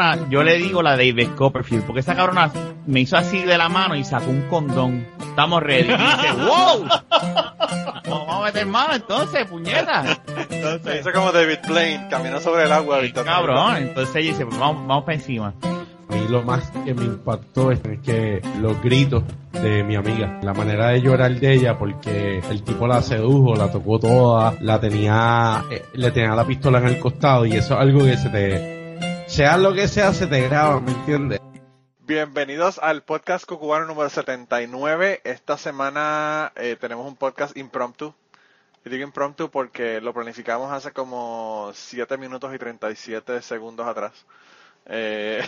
cabrona, yo le digo la de David Copperfield, porque esa cabrona me hizo así de la mano y sacó un condón. Estamos ready. Y dice, wow. Vamos a meter mano entonces, puñeta. Entonces, Hizo como David Blaine, caminó sobre el agua. Sí, cabrón. Entonces ella dice, pues vamos, vamos para encima. A mí lo más que me impactó es que los gritos de mi amiga, la manera de llorar de ella porque el tipo la sedujo, la tocó toda, la tenía, eh, le tenía la pistola en el costado y eso es algo que se te, sea lo que sea, se te graba, ¿me entiendes? Bienvenidos al podcast cucubano número 79. Esta semana eh, tenemos un podcast impromptu. Y digo impromptu porque lo planificamos hace como 7 minutos y 37 segundos atrás. Eh,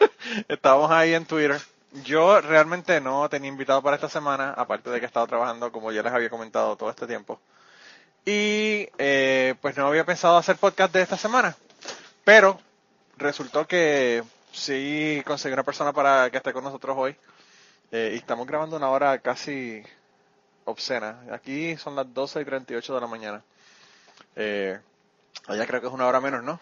estábamos ahí en Twitter. Yo realmente no tenía invitado para esta semana, aparte de que he estado trabajando, como ya les había comentado, todo este tiempo. Y eh, pues no había pensado hacer podcast de esta semana. Pero resultó que sí conseguí una persona para que esté con nosotros hoy. Eh, y estamos grabando una hora casi obscena. Aquí son las 12 y 38 de la mañana. Eh, allá creo que es una hora menos, ¿no?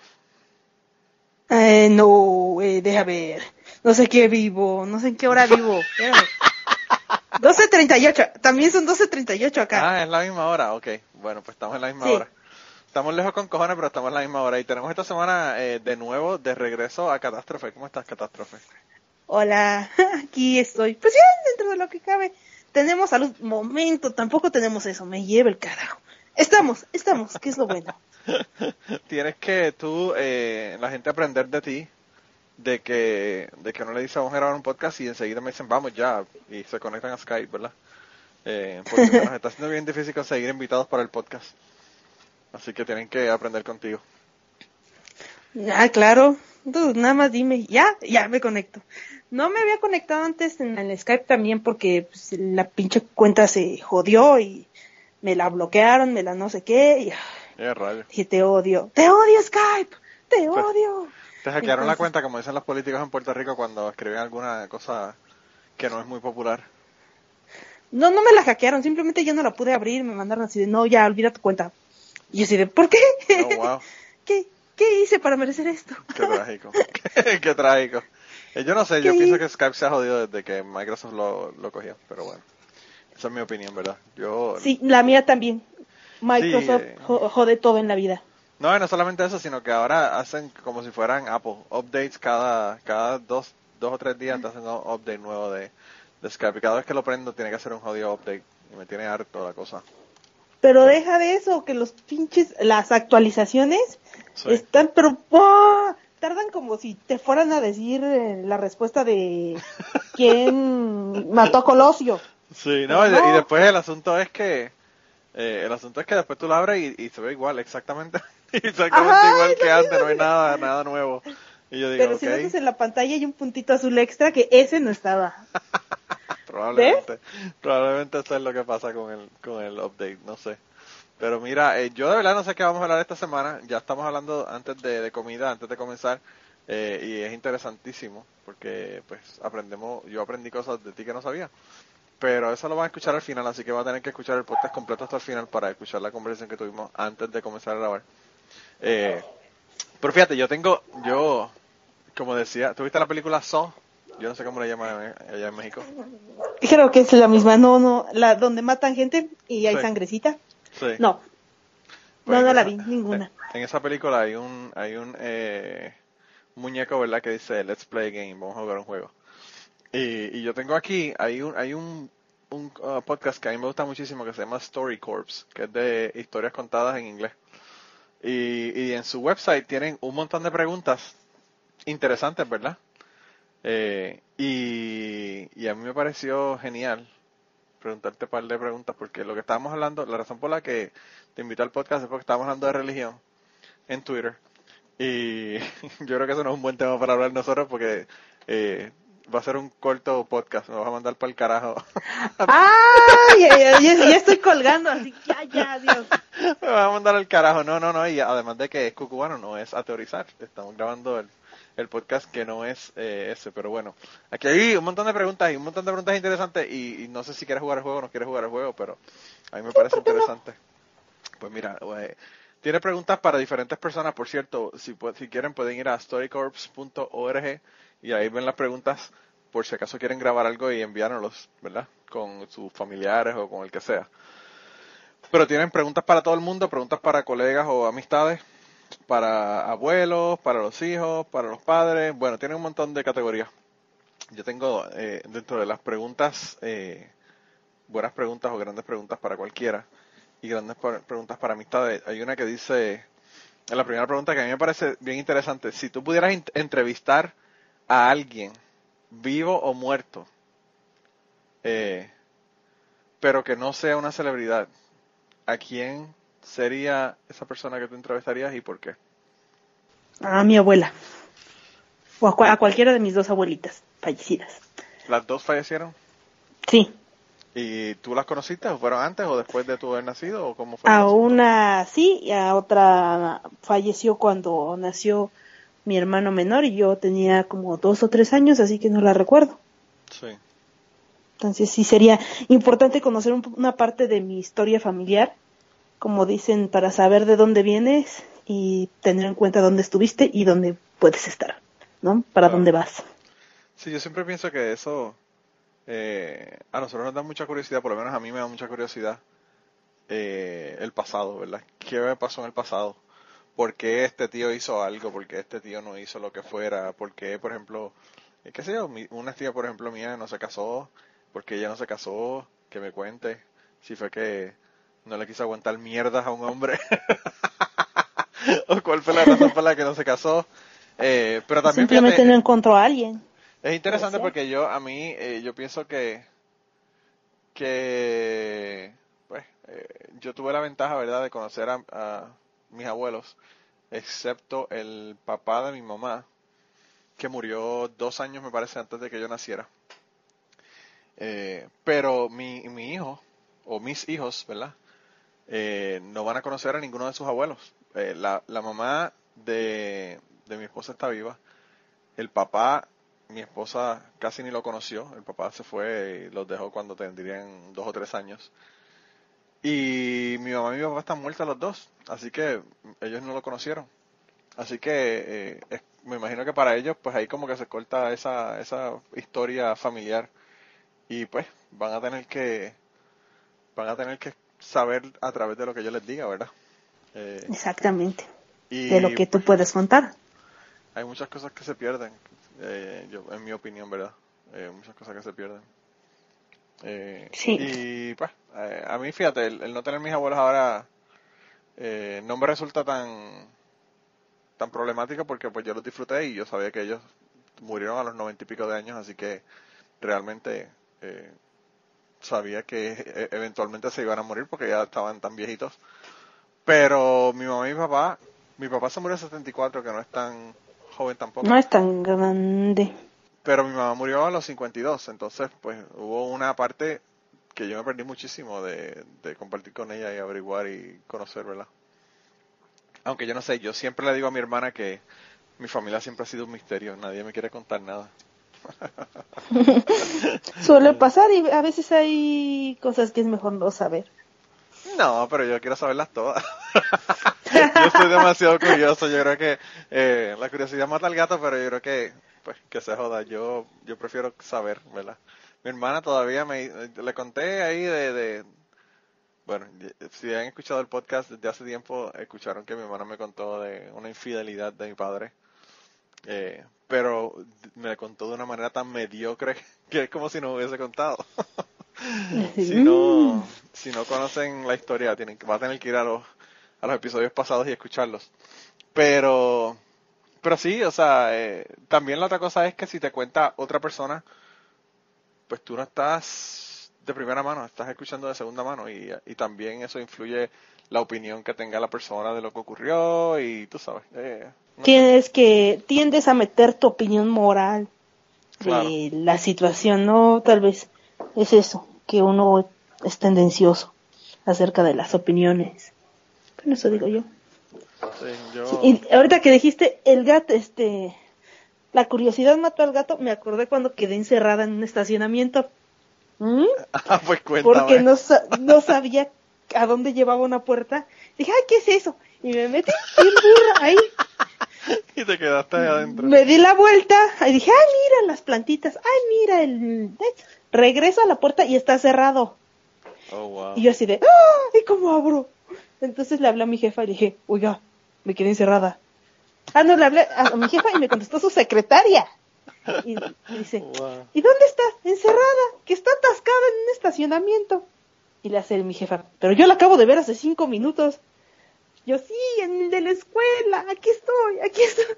Eh, no, eh, deja ver. No sé qué vivo, no sé en qué hora vivo. Espérame. 12.38, también son 12.38 acá. Ah, es la misma hora, ok. Bueno, pues estamos en la misma Sí. hora. Estamos lejos con cojones, pero estamos en la misma hora. Y tenemos esta semana eh, de nuevo de regreso a Catástrofe. ¿Cómo estás, Catástrofe? Hola, aquí estoy. Pues ya, dentro de lo que cabe. Tenemos salud. Momento, tampoco tenemos eso, me lleva el carajo. Estamos, estamos, que es lo bueno. Tienes que tú, eh, la gente aprender de ti, de que, de que uno le dice vamos a grabar un podcast y enseguida me dicen vamos ya, y se conectan a Skype, ¿verdad? Eh, porque nos está haciendo bien difícil conseguir invitados para el podcast. Así que tienen que aprender contigo. Ah, claro. Tú, nada más dime, ya, ya me conecto. No me había conectado antes en el Skype también porque pues, la pinche cuenta se jodió y me la bloquearon, me la no sé qué. Y, ah, rayo. te odio, te odio Skype, te odio. Te hackearon la cuenta, como dicen los políticos en Puerto Rico cuando escriben alguna cosa que no es muy popular. No, no me la hackearon, simplemente yo no la pude abrir, me mandaron así de, no, ya, olvida tu cuenta. Y yo así de, ¿por qué? Oh, wow. ¿Qué, ¿Qué hice para merecer esto? Qué trágico. Qué, qué trágico. Eh, Yo no sé, yo ¿Qué? pienso que Skype se ha jodido desde que Microsoft lo, lo cogió, pero bueno. Esa es mi opinión, ¿verdad? Yo Sí, la mía también. Microsoft eh. jo- jode todo en la vida. No, y no solamente eso, sino que ahora hacen como si fueran Apple, updates cada, cada dos, dos o tres días te hacen un update nuevo de, de Skype. Y cada vez que lo prendo tiene que hacer un jodido update. Y me tiene harto la cosa. Pero deja de eso, que los pinches, las actualizaciones Sí. están, pero ¡buah! tardan como si te fueran a decir eh, la respuesta de quién mató a Colosio. Sí, no, y, de- No. y después el asunto es que, eh, el asunto es que después tú lo abres y, y se ve igual, exactamente, exactamente Ajá, igual que antes, no hay nada, nada nuevo. Y yo digo, Pero si notas en la pantalla hay un puntito azul extra que ese no estaba. probablemente, probablemente eso es lo que pasa con el, con el update, no sé. Pero mira, eh, yo de verdad no sé qué vamos a hablar esta semana. Ya estamos hablando antes de, de comida, antes de comenzar. eh, y es interesantísimo porque pues aprendemos, yo aprendí cosas de ti que no sabía. Pero eso lo van a escuchar al final, así que van a tener que escuchar el podcast completo hasta el final para escuchar la conversación que tuvimos antes de comenzar a grabar. Eh, pero fíjate, yo tengo, yo, como decía, ¿tuviste la película Saw? Yo no sé cómo le llaman allá en México. Creo que es la misma, no, no, la donde matan gente y hay Sí. sangrecita. Sí. No, Pues no, no la vi, ninguna. En esa película hay un, hay un eh, muñeco, ¿verdad? Que dice, let's play a game, vamos a jugar un juego. Y, y yo tengo aquí, hay un, hay un, un uh, podcast que a mí me gusta muchísimo que se llama Story Corps, que es de historias contadas en inglés. Y, y en su website tienen un montón de preguntas interesantes, ¿verdad? Eh, y, y a mí me pareció genial preguntarte un par de preguntas porque lo que estábamos hablando, la razón por la que te invité al podcast es porque estábamos hablando de religión en Twitter y yo creo que eso no es un buen tema para hablar nosotros porque eh, va a ser un corto podcast, me vas a mandar para el carajo. ¡Ay! Ya, ya, ya, ya estoy colgando, así, ya, ya, adiós. me vas a mandar al carajo, no, no, no, y además de que es cucubano, no es a teorizar, estamos grabando el, el podcast que no es eh, ese, pero bueno, aquí hay un montón de preguntas y un montón de preguntas interesantes y, no sé si quieres jugar el juego o no quieres jugar el juego, pero a mí me parece interesante. Pues mira, eh, Tiene preguntas para diferentes personas, por cierto. Si, si quieren pueden ir a storycorps.org y ahí ven las preguntas por si acaso quieren grabar algo y enviárnoslos, ¿verdad? Con sus familiares o con el que sea. Pero tienen preguntas para todo el mundo, preguntas para colegas o amistades, para abuelos, para los hijos, para los padres. Bueno, tienen un montón de categorías. Yo tengo eh, dentro de las preguntas, eh, buenas preguntas o grandes preguntas para cualquiera y grandes preguntas para amistades. Hay una que dice, la primera pregunta que a mí me parece bien interesante, si tú pudieras entrevistar a alguien, vivo o muerto, eh, pero que no sea una celebridad, ¿a quién sería esa persona que tú entrevistarías y por qué? A mi abuela. O a, a cualquiera de mis dos abuelitas fallecidas. ¿Las dos fallecieron? Sí. ¿Y tú las conociste o fueron antes o después de tu haber nacido o cómo fue? A una sí y a otra falleció cuando nació mi hermano menor y yo tenía como dos o tres años, así que no la recuerdo. Sí. Entonces sí sería importante conocer un- una parte de mi historia familiar, como dicen, para saber de dónde vienes y tener en cuenta dónde estuviste y dónde puedes estar, ¿no? Para Claro. dónde vas. Sí, yo siempre pienso que eso eh, a nosotros nos da mucha curiosidad, por lo menos a mí me da mucha curiosidad eh, el pasado, ¿verdad? ¿Qué me pasó en el pasado? ¿Por qué este tío hizo algo? ¿Por qué este tío no hizo lo que fuera? ¿Por qué, por ejemplo, eh, qué sé yo, mi- una tía, por ejemplo, mía no se casó? ¿Por qué ella no se casó? Que me cuente. Si fue que no le quiso aguantar mierdas a un hombre. o cuál fue la razón por la que no se casó. Eh, pero también Simplemente fíjate, no encontró a alguien. es interesante porque yo, a mí, eh, yo pienso que, que, pues, eh, yo tuve la ventaja, ¿verdad?, de conocer a, a mis abuelos, excepto el papá de mi mamá, que murió dos años, me parece, antes de que yo naciera. Eh, pero mi, mi hijo, o mis hijos, ¿verdad?, eh, no van a conocer a ninguno de sus abuelos. Eh, la, mamá de, de mi esposa está viva. El papá, mi esposa casi ni lo conoció. El papá se fue y los dejó cuando tendrían dos o tres años. Y mi mamá y mi papá están muertos los dos. Así que ellos no lo conocieron. Así que eh, me imagino que para ellos, pues ahí como que se corta esa, esa historia familiar. Y pues van a tener que, van a tener que saber a través de lo que yo les diga, ¿verdad? Eh, Exactamente. y De lo que tú puedes contar. hay muchas cosas que se pierden, eh, yo, en mi opinión, ¿verdad? Eh, muchas cosas que se pierden. Eh, Sí. Y pues, eh, a mí, fíjate, el, el no tener mis abuelos ahora eh, no me resulta tan tan problemático porque pues yo los disfruté y yo sabía que ellos murieron a los noventa y pico de años, así que realmente eh, sabía que eh, eventualmente se iban a morir porque ya estaban tan viejitos. Pero mi mamá y mi papá, mi papá se murió a 74, que no es tan joven tampoco. No es tan grande. Pero mi mamá murió a los 52, entonces pues hubo una parte que yo me perdí muchísimo de, de compartir con ella y averiguar y conocer, ¿verdad? Aunque yo no sé, yo siempre le digo a mi hermana que mi familia siempre ha sido un misterio, nadie me quiere contar nada. Suele pasar y a veces hay cosas que es mejor no saber. No, pero yo quiero saberlas todas. yo soy demasiado curioso, yo creo que eh, la curiosidad mata al gato, pero yo creo que pues que se joda, yo yo prefiero saber, ¿verdad? Mi hermana todavía me le conté ahí de, de bueno, si han escuchado el podcast desde hace tiempo, escucharon que mi hermana me contó de una infidelidad de mi padre. Eh, pero me contó de una manera tan mediocre que es como si no hubiese contado. si no si no conocen la historia tienen va a tener que ir a los a los episodios pasados y escucharlos pero pero sí o sea eh, también la otra cosa es que si te cuenta otra persona pues tú no estás de primera mano estás escuchando de segunda mano y, y también eso influye la opinión que tenga la persona de lo que ocurrió y tú sabes eh, no. Tienes que, tiendes a meter tu opinión moral de Claro. la situación, ¿no? Tal vez es eso, que uno es tendencioso acerca de las opiniones. Pero eso digo yo. Sí, yo Sí, y ahorita que dijiste el gato, este, la curiosidad mató al gato, me acordé cuando quedé encerrada en un estacionamiento. ¿Mm? ah, pues cuéntame Porque no, no sabía a dónde llevaba una puerta. Dije, ay, ¿qué es eso? Y me metí bien burra ahí. Y te quedaste ahí adentro. Me di la vuelta y dije, ay, mira las plantitas, ay, mira el... Regreso a la puerta y está cerrado. Oh, wow. Y yo así de, ¡ah! ¿Y cómo abro? Entonces le hablé a mi jefa y le dije, oiga, me quedé encerrada. Ah, no, le hablé a mi jefa y me contestó su secretaria. Y, y dice, Wow. ¿y dónde está? Encerrada, que está atascada en un estacionamiento. Y le hace mi jefa, pero yo la acabo de ver hace cinco minutos. Yo, sí, en el de la escuela, aquí estoy, aquí estoy.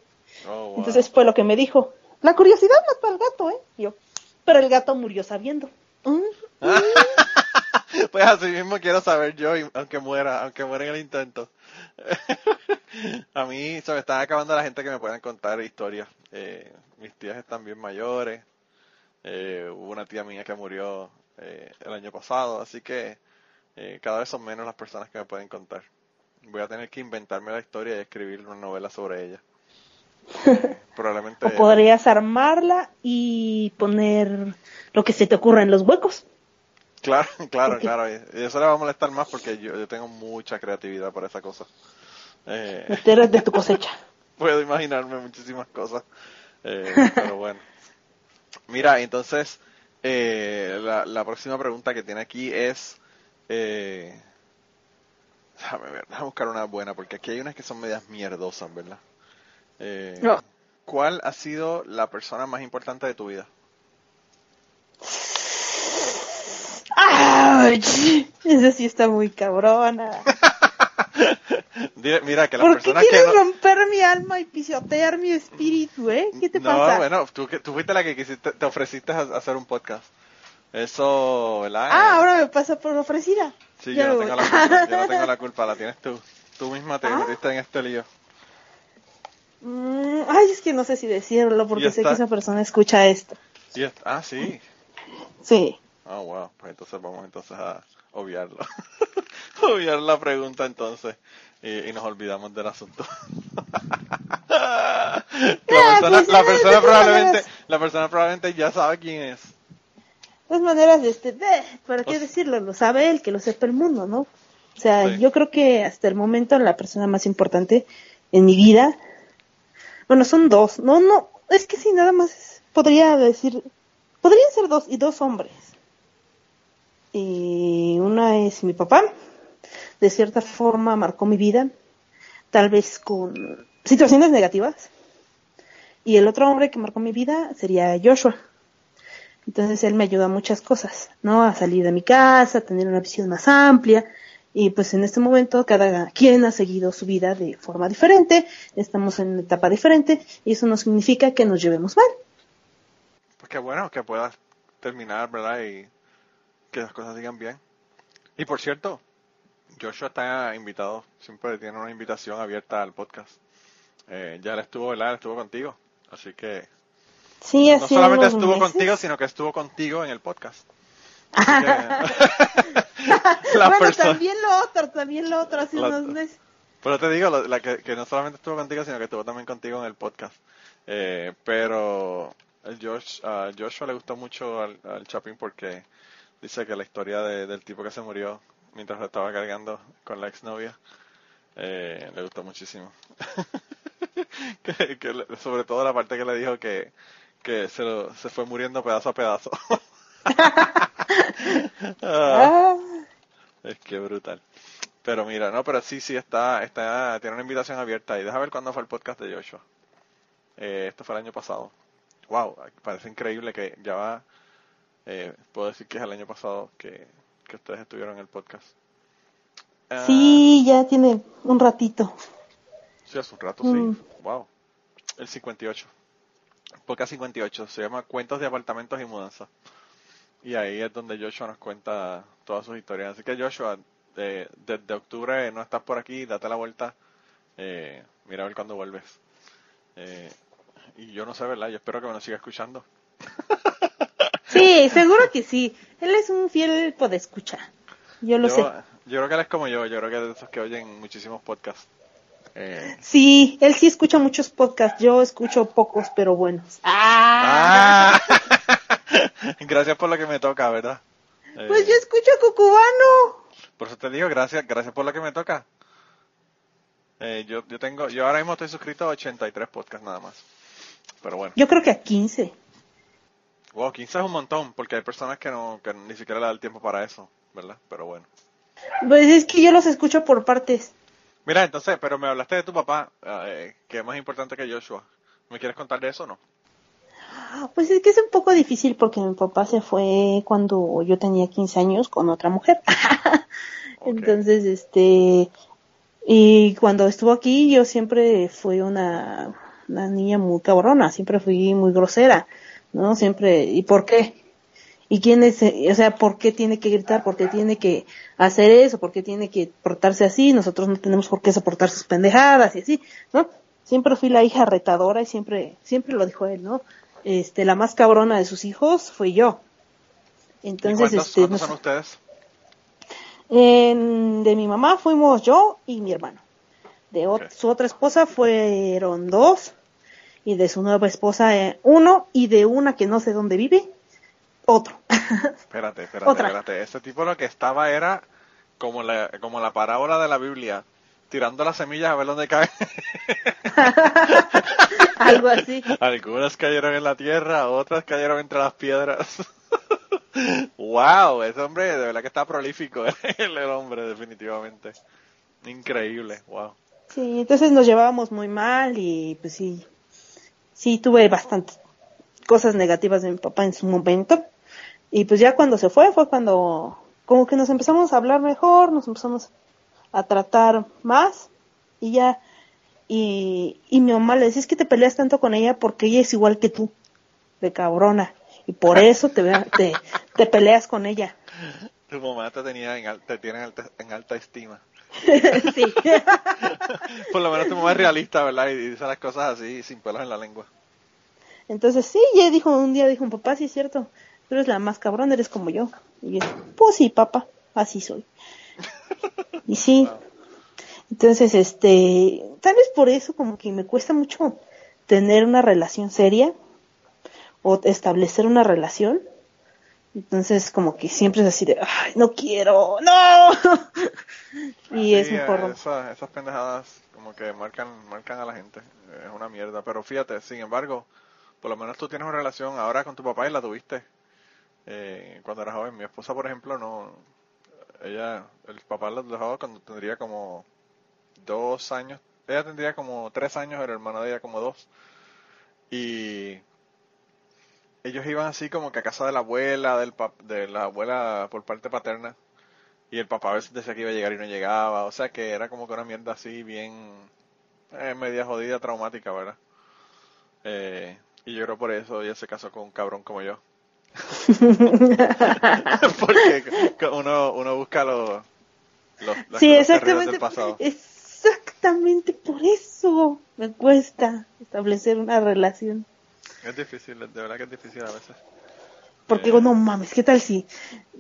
Oh, wow. Entonces fue lo que me dijo. La curiosidad mató al gato, ¿eh? Y yo, pero el gato murió sabiendo. Mm, Pues así mismo quiero saber yo, aunque muera, aunque muera en el intento. a mí se me está acabando la gente que me puedan contar historias. Eh, mis tías están bien mayores. Eh, hubo una tía mía que murió eh, el año pasado, así que eh, cada vez son menos las personas que me pueden contar. Voy a tener que inventarme la historia y escribir una novela sobre ella. Probablemente. O podrías armarla y poner lo que se te ocurra en los huecos. Claro, claro, Porque- claro. Y eso le va a molestar más porque yo, yo tengo mucha creatividad para esa cosa. Eh, Meter de tu cosecha. puedo imaginarme muchísimas cosas. Eh, pero bueno. Mira, entonces, eh, la, la próxima pregunta que tiene aquí es... Eh, déjame ver, déjame buscar una buena, porque aquí hay unas que son medias mierdosas, ¿verdad? Eh, No. ¿Cuál ha sido la persona más importante de tu vida? ¡Auch! Esa sí está muy cabrona. Mira, que las ¿Por qué personas que quieres no- romper mi alma y pisotear mi espíritu, eh? ¿Qué te no, pasa? bueno, tú, que- tú fuiste la que quisiste, te ofreciste a, hacer un podcast. Eso, ¿verdad? Ah, ahora me pasa por ofrecida. Sí, yo no, tengo la culpa, yo no tengo la culpa, la tienes tú. Tú misma te Ah. metiste en este lío. Mm, ay, es que no sé si decirlo porque sé que esa persona escucha esto. Y ah, sí. Sí. Ah, wow. Pues entonces vamos entonces a obviarlo. Obviar la pregunta entonces. Y, y nos olvidamos del asunto. la persona, la persona probablemente, la persona probablemente ya sabe quién es. De todas maneras, este, ¿para qué Pues- decirlo? Lo sabe él, que lo sepa el mundo, ¿no? O sea, Sí. yo creo que hasta el momento la persona más importante en mi vida, bueno, son dos, no, no, es que sí, nada más podría decir, podrían ser dos y dos hombres. Y una es mi papá, de cierta forma marcó mi vida, tal vez con situaciones negativas. Y el otro hombre que marcó mi vida sería Joshua. Entonces él me ayuda a muchas cosas, ¿no? A salir de mi casa, a tener una visión más amplia. Y pues en este momento cada quien ha seguido su vida de forma diferente, estamos en una etapa diferente y eso no significa que nos llevemos mal. Pues qué bueno que puedas terminar, ¿verdad? Y que las cosas sigan bien. Y por cierto, Joshua está invitado, siempre tiene una invitación abierta al podcast. Eh, ya él estuvo, ¿verdad? Él estuvo contigo. Así que Sí, no solamente estuvo meses. contigo, sino que estuvo contigo en el podcast. Que- la bueno, persona- también lo otro, también lo otro hace La- unos meses. Pero te digo, la que, que no solamente estuvo contigo, sino que estuvo también contigo en el podcast. Eh, pero el Josh, a Joshua le gustó mucho al, al Chapin porque dice que la historia de- del tipo que se murió mientras lo estaba cargando con la exnovia eh, le gustó muchísimo. que, que sobre todo la parte que le dijo que, que se, lo- se fue muriendo pedazo a pedazo. Ah, Es que brutal. Pero mira, no, pero sí, sí, está, está, tiene una invitación abierta y deja ver cuándo fue el podcast de Joshua. Eh, esto fue el año pasado. Wow, parece increíble que ya va, eh, puedo decir que es el año pasado que, que ustedes estuvieron en el podcast. Ah, sí, ya tiene un ratito. Sí, hace un rato, Mm. sí. Wow. El 58. Podcast 58. Se llama Cuentos de Apartamentos y Mudanza. Y ahí es donde Joshua nos cuenta todas sus historias. Así que Joshua, de- desde octubre no estás por aquí, date la vuelta. Eh, mira a ver cuándo vuelves. Eh, y yo no sé, ¿verdad? Yo espero que me lo siga escuchando. Sí, seguro que sí. Él es un fiel podescucha. Yo lo yo, sé. yo creo que él es como yo. Yo creo que es de esos que oyen muchísimos podcasts. Eh, Sí, él sí escucha muchos podcasts. Yo escucho pocos, pero buenos. ¡Ah! gracias por lo que me toca, ¿verdad? Eh, Pues yo escucho Cucubano. Por eso te digo, gracias, gracias por lo que me toca. Eh, yo, yo tengo, yo ahora mismo estoy suscrito a 83 podcasts nada más. Pero bueno. Yo creo que a 15. Wow, 15 es un montón, porque hay personas que no, que ni siquiera le da el tiempo para eso, ¿verdad? Pero bueno. Pues es que yo los escucho por partes. Mira, entonces, pero me hablaste de tu papá, eh, que es más importante que Joshua. ¿Me quieres contar de eso o no? Pues es que es un poco difícil porque mi papá se fue cuando yo tenía 15 años con otra mujer. Entonces, este, y cuando estuvo aquí yo siempre fui una, una niña muy cabrona, siempre fui muy grosera, ¿no? Siempre, ¿y por qué? ¿Y quién es, eh, o sea, por qué tiene que gritar? ¿Por qué tiene que hacer eso? ¿Por qué tiene que portarse así? Nosotros no tenemos por qué soportar sus pendejadas y así, ¿no? Siempre fui la hija retadora y siempre, siempre lo dijo él, ¿no? Este, la más cabrona de sus hijos fui yo. ¿Y Entonces, cuántos, este, cuántos son ustedes? en- de mi mamá fuimos yo y mi hermano. De su otra esposa fueron dos. Y de su nueva esposa eh, uno. Y de una que no sé dónde vive, otro. Espérate, espérate, Otra. espérate. Ese tipo lo que estaba era como la, como la parábola de la Biblia, tirando las semillas a ver dónde caen. Algo así. Algunas cayeron en la tierra, otras cayeron entre las piedras. wow, ese hombre de verdad que está prolífico, el, el hombre definitivamente. Increíble, wow. Sí, entonces nos llevábamos muy mal y pues sí, sí tuve bastantes cosas negativas de mi papá en su momento. Y pues ya cuando se fue fue cuando como que nos empezamos a hablar mejor, nos empezamos a tratar más y ya. Y, y mi mamá le decía, es que te peleas tanto con ella porque ella es igual que tú, de cabrona. Y por eso te, te, te peleas con ella. Tu mamá te tenía en, al- te tiene en alta, en alta estima. sí. Por lo menos tu mamá es realista, ¿verdad? Y dice las cosas así, sin pelos en la lengua. Entonces sí, ya dijo, un día dijo, papá, sí es cierto, tú eres la más cabrón, eres como yo. Y yo, pues sí, papá, así soy. Y sí. Entonces, este, tal vez por eso como que me cuesta mucho tener una relación seria o establecer una relación. Entonces, como que siempre es así de, ay, no quiero, no. y es mejor. Esas, esas pendejadas como que marcan, marcan a la gente. Es una mierda. Pero fíjate, sin embargo, por lo menos tú tienes una relación ahora con tu papá y la tuviste eh, cuando eras joven. Mi esposa, por ejemplo, no. Ella, el papá la dejó cuando tendría como dos años. Ella tendría como tres años, el hermano de ella como dos. Y ellos iban así como que a casa de la abuela, del pap- de la abuela por parte paterna. Y el papá a veces decía que iba a llegar y no llegaba. O sea que era como que una mierda así bien eh, media jodida, traumática, ¿verdad? Eh, y yo creo por eso ella se casó con un cabrón como yo. Porque uno, uno busca los, los, las Sí, exactamente. del pasado. Exactamente por eso me cuesta establecer una relación. Es difícil, de verdad que es difícil a veces. Porque Eh. digo, no mames, ¿qué tal si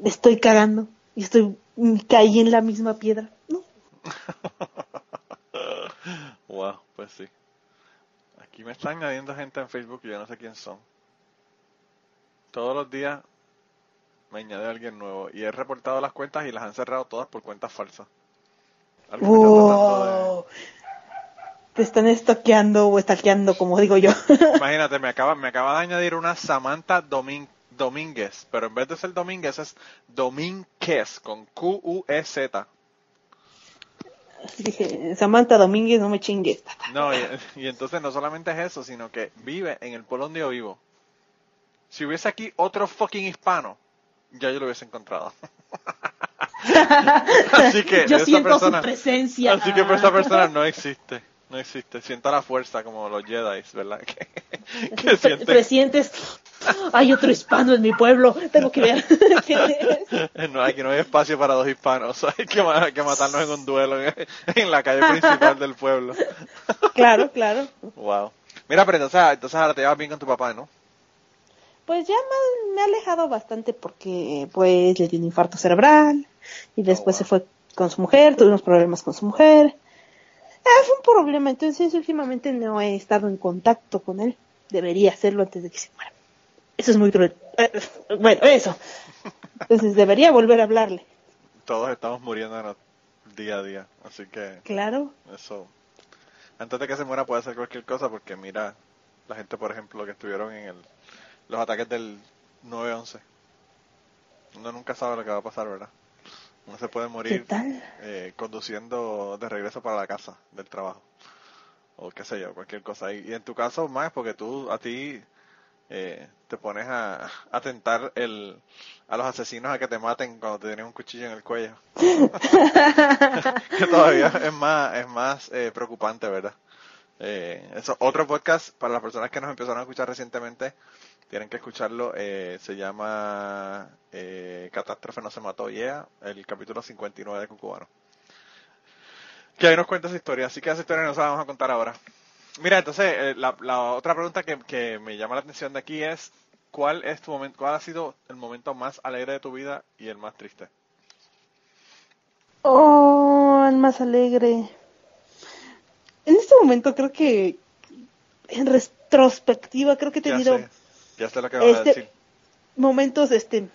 estoy cagando y estoy y caí en la misma piedra? No. Wow, pues sí. Aquí me están añadiendo gente en Facebook y yo no sé quién son. Todos los días me añade alguien nuevo y he reportado las cuentas y las han cerrado todas por cuentas falsas. Wow. Te están estoqueando o estaqueando, como digo yo. Imagínate, me acaba, me acaba de añadir una Samantha Domin- Domínguez, pero en vez de ser Domínguez es Domínguez con Q-U-E-Z. Dije, Samantha Domínguez, no me chingues. No, y, y entonces no solamente es eso, sino que vive en el pueblo donde yo vivo. Si hubiese aquí otro fucking hispano, ya yo lo hubiese encontrado. así que yo siento persona, su presencia. así que esa persona no existe, no existe. Sienta la fuerza como los Jedi, ¿verdad? Que, que Pre- siente- Presientes, hay otro hispano en mi pueblo, tengo que ver no, aquí no hay espacio para dos hispanos, hay que, hay que matarnos en un duelo en, en la calle principal del pueblo. Claro, claro. Wow. Mira, pero entonces, entonces ahora te llevas bien con tu papá, ¿no? Pues ya me, me ha alejado bastante porque pues le dio un infarto cerebral y después wow. se fue con su mujer, tuvimos problemas con su mujer. Ah, fue un problema, entonces últimamente no he estado en contacto con él. Debería hacerlo antes de que se muera. Eso es muy cruel. Eh, Bueno, eso. Entonces debería volver a hablarle. Todos estamos muriendo día a día, así que Claro. eso antes de que se muera puede hacer cualquier cosa porque mira la gente, por ejemplo, que estuvieron en el, los ataques del 9-11. Uno nunca sabe lo que va a pasar, ¿verdad? Uno se puede ¿Qué morir eh, conduciendo de regreso para la casa del trabajo. O qué sé yo, cualquier cosa. Y, y en tu caso más porque tú, a ti, eh, te pones a, a tentar el, a los asesinos a que te maten cuando te tienen un cuchillo en el cuello. que todavía es más, es más eh, preocupante, ¿verdad? Eh, eso, otro podcast para las personas que nos empezaron a escuchar recientemente, tienen que escucharlo, eh, se llama eh, Catástrofe no se mató, yeah, el capítulo 59 de Cucubano. Que ahí nos cuenta esa historia, así que esa historia nos la vamos a contar ahora. Mira, entonces, eh, la, la otra pregunta que, que me llama la atención de aquí es, ¿cuál es tu momento, cuál ha sido el momento más alegre de tu vida y el más triste? Oh, el más alegre. En este momento creo que, en retrospectiva, creo que he Ya tenido ya sé lo que vas a Este- decir. momentos, este,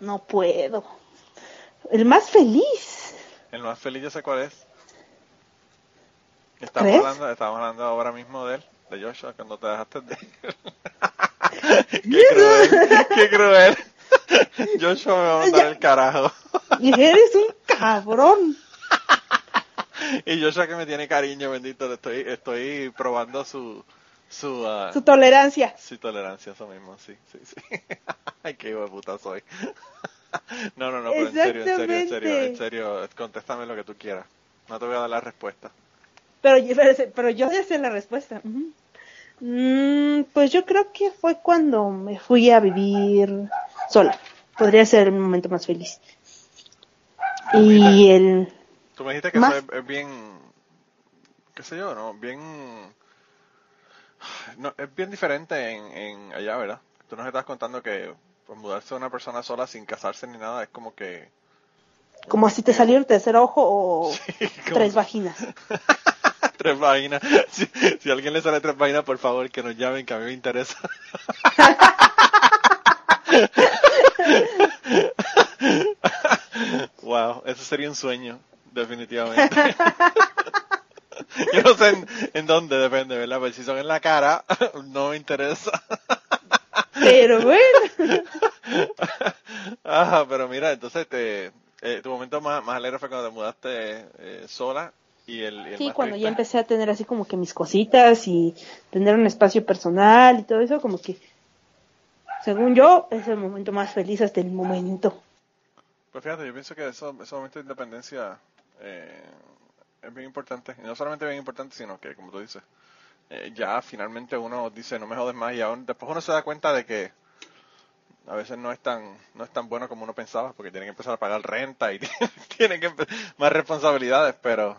no puedo. El más feliz. El más feliz yo sé cuál es. Estamos ¿Crees? hablando, estamos hablando ahora mismo de él, de Joshua, cuando te dejaste de Qué cruel, qué cruel. Joshua me va a mandar el carajo. Y eres un cabrón. Y Joshua que me tiene cariño, bendito, le estoy, estoy probando su, su, ah, Su tolerancia. su tolerancia, eso mismo, sí, sí, sí. Ay, qué hijo de puta soy. No, no, no, pero en serio, en serio, en serio, en serio, contéstame lo que tú quieras. No te voy a dar la respuesta. Pero, pero, pero yo ya sé la respuesta. Mm, pues yo creo que fue cuando me fui a vivir sola. Podría ser el momento más feliz. Y el... Tú me dijiste que Más- eso es, es bien, qué sé yo, ¿no? Bien, no, es bien diferente en, en allá, ¿verdad? Tú nos estás contando que pues, mudarse a una persona sola sin casarse ni nada es como que... Como si te saliera el tercer ojo o tres vaginas. tres vaginas. Si, si a alguien le sale tres vaginas, por favor, que nos llamen, que a mí me interesa. wow, eso sería un sueño, definitivamente. Yo no sé en, en dónde depende, ¿verdad? Pues si son en la cara, no me interesa. Pero bueno. Ajá, pero mira, entonces te, eh, tu momento más, más alegre fue cuando te mudaste eh, sola y el, y el Sí, cuando ya empecé a tener así como que mis cositas y tener un espacio personal y todo eso, como que, según yo, es el momento más feliz hasta el momento. Pues fíjate, yo pienso que eso, ese momento de independencia eh, es bien importante. Y no solamente bien importante, sino que, como tú dices, eh, ya finalmente uno dice, no me jodes más. Y aún, después uno se da cuenta de que a veces no es tan no es tan bueno como uno pensaba, porque tienen que empezar a pagar renta y tienen que más responsabilidades, pero...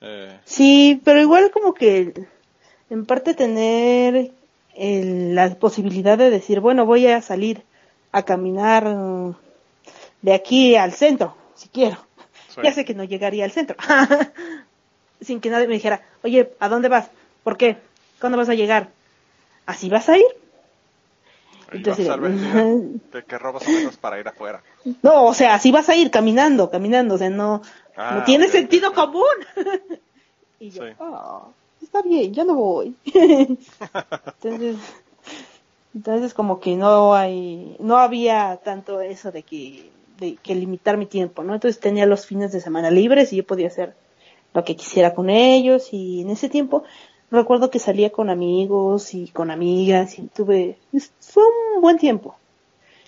Eh, Sí, pero igual como que en parte tener el- la posibilidad de decir, bueno, voy a salir a caminar de aquí al centro, si quiero. Sí. Ya sé que no llegaría al centro. Sin que nadie me dijera, oye, ¿a dónde vas? ¿Por qué? ¿Cuándo vas a llegar? ¿Así vas a ir? Y Entonces, vas a. ¿De qué ropa son esas para ir afuera? No, o sea, así vas a ir caminando, caminando, o sea, no, Ah, no tiene sentido común. y yo, Sí. "Ah, está bien, ya no voy. entonces, entonces como que no hay, no había tanto eso de que, de que limitar mi tiempo, ¿no? Entonces tenía los fines de semana libres y yo podía hacer lo que quisiera con ellos y en ese tiempo recuerdo que salía con amigos y con amigas y tuve, fue un buen tiempo.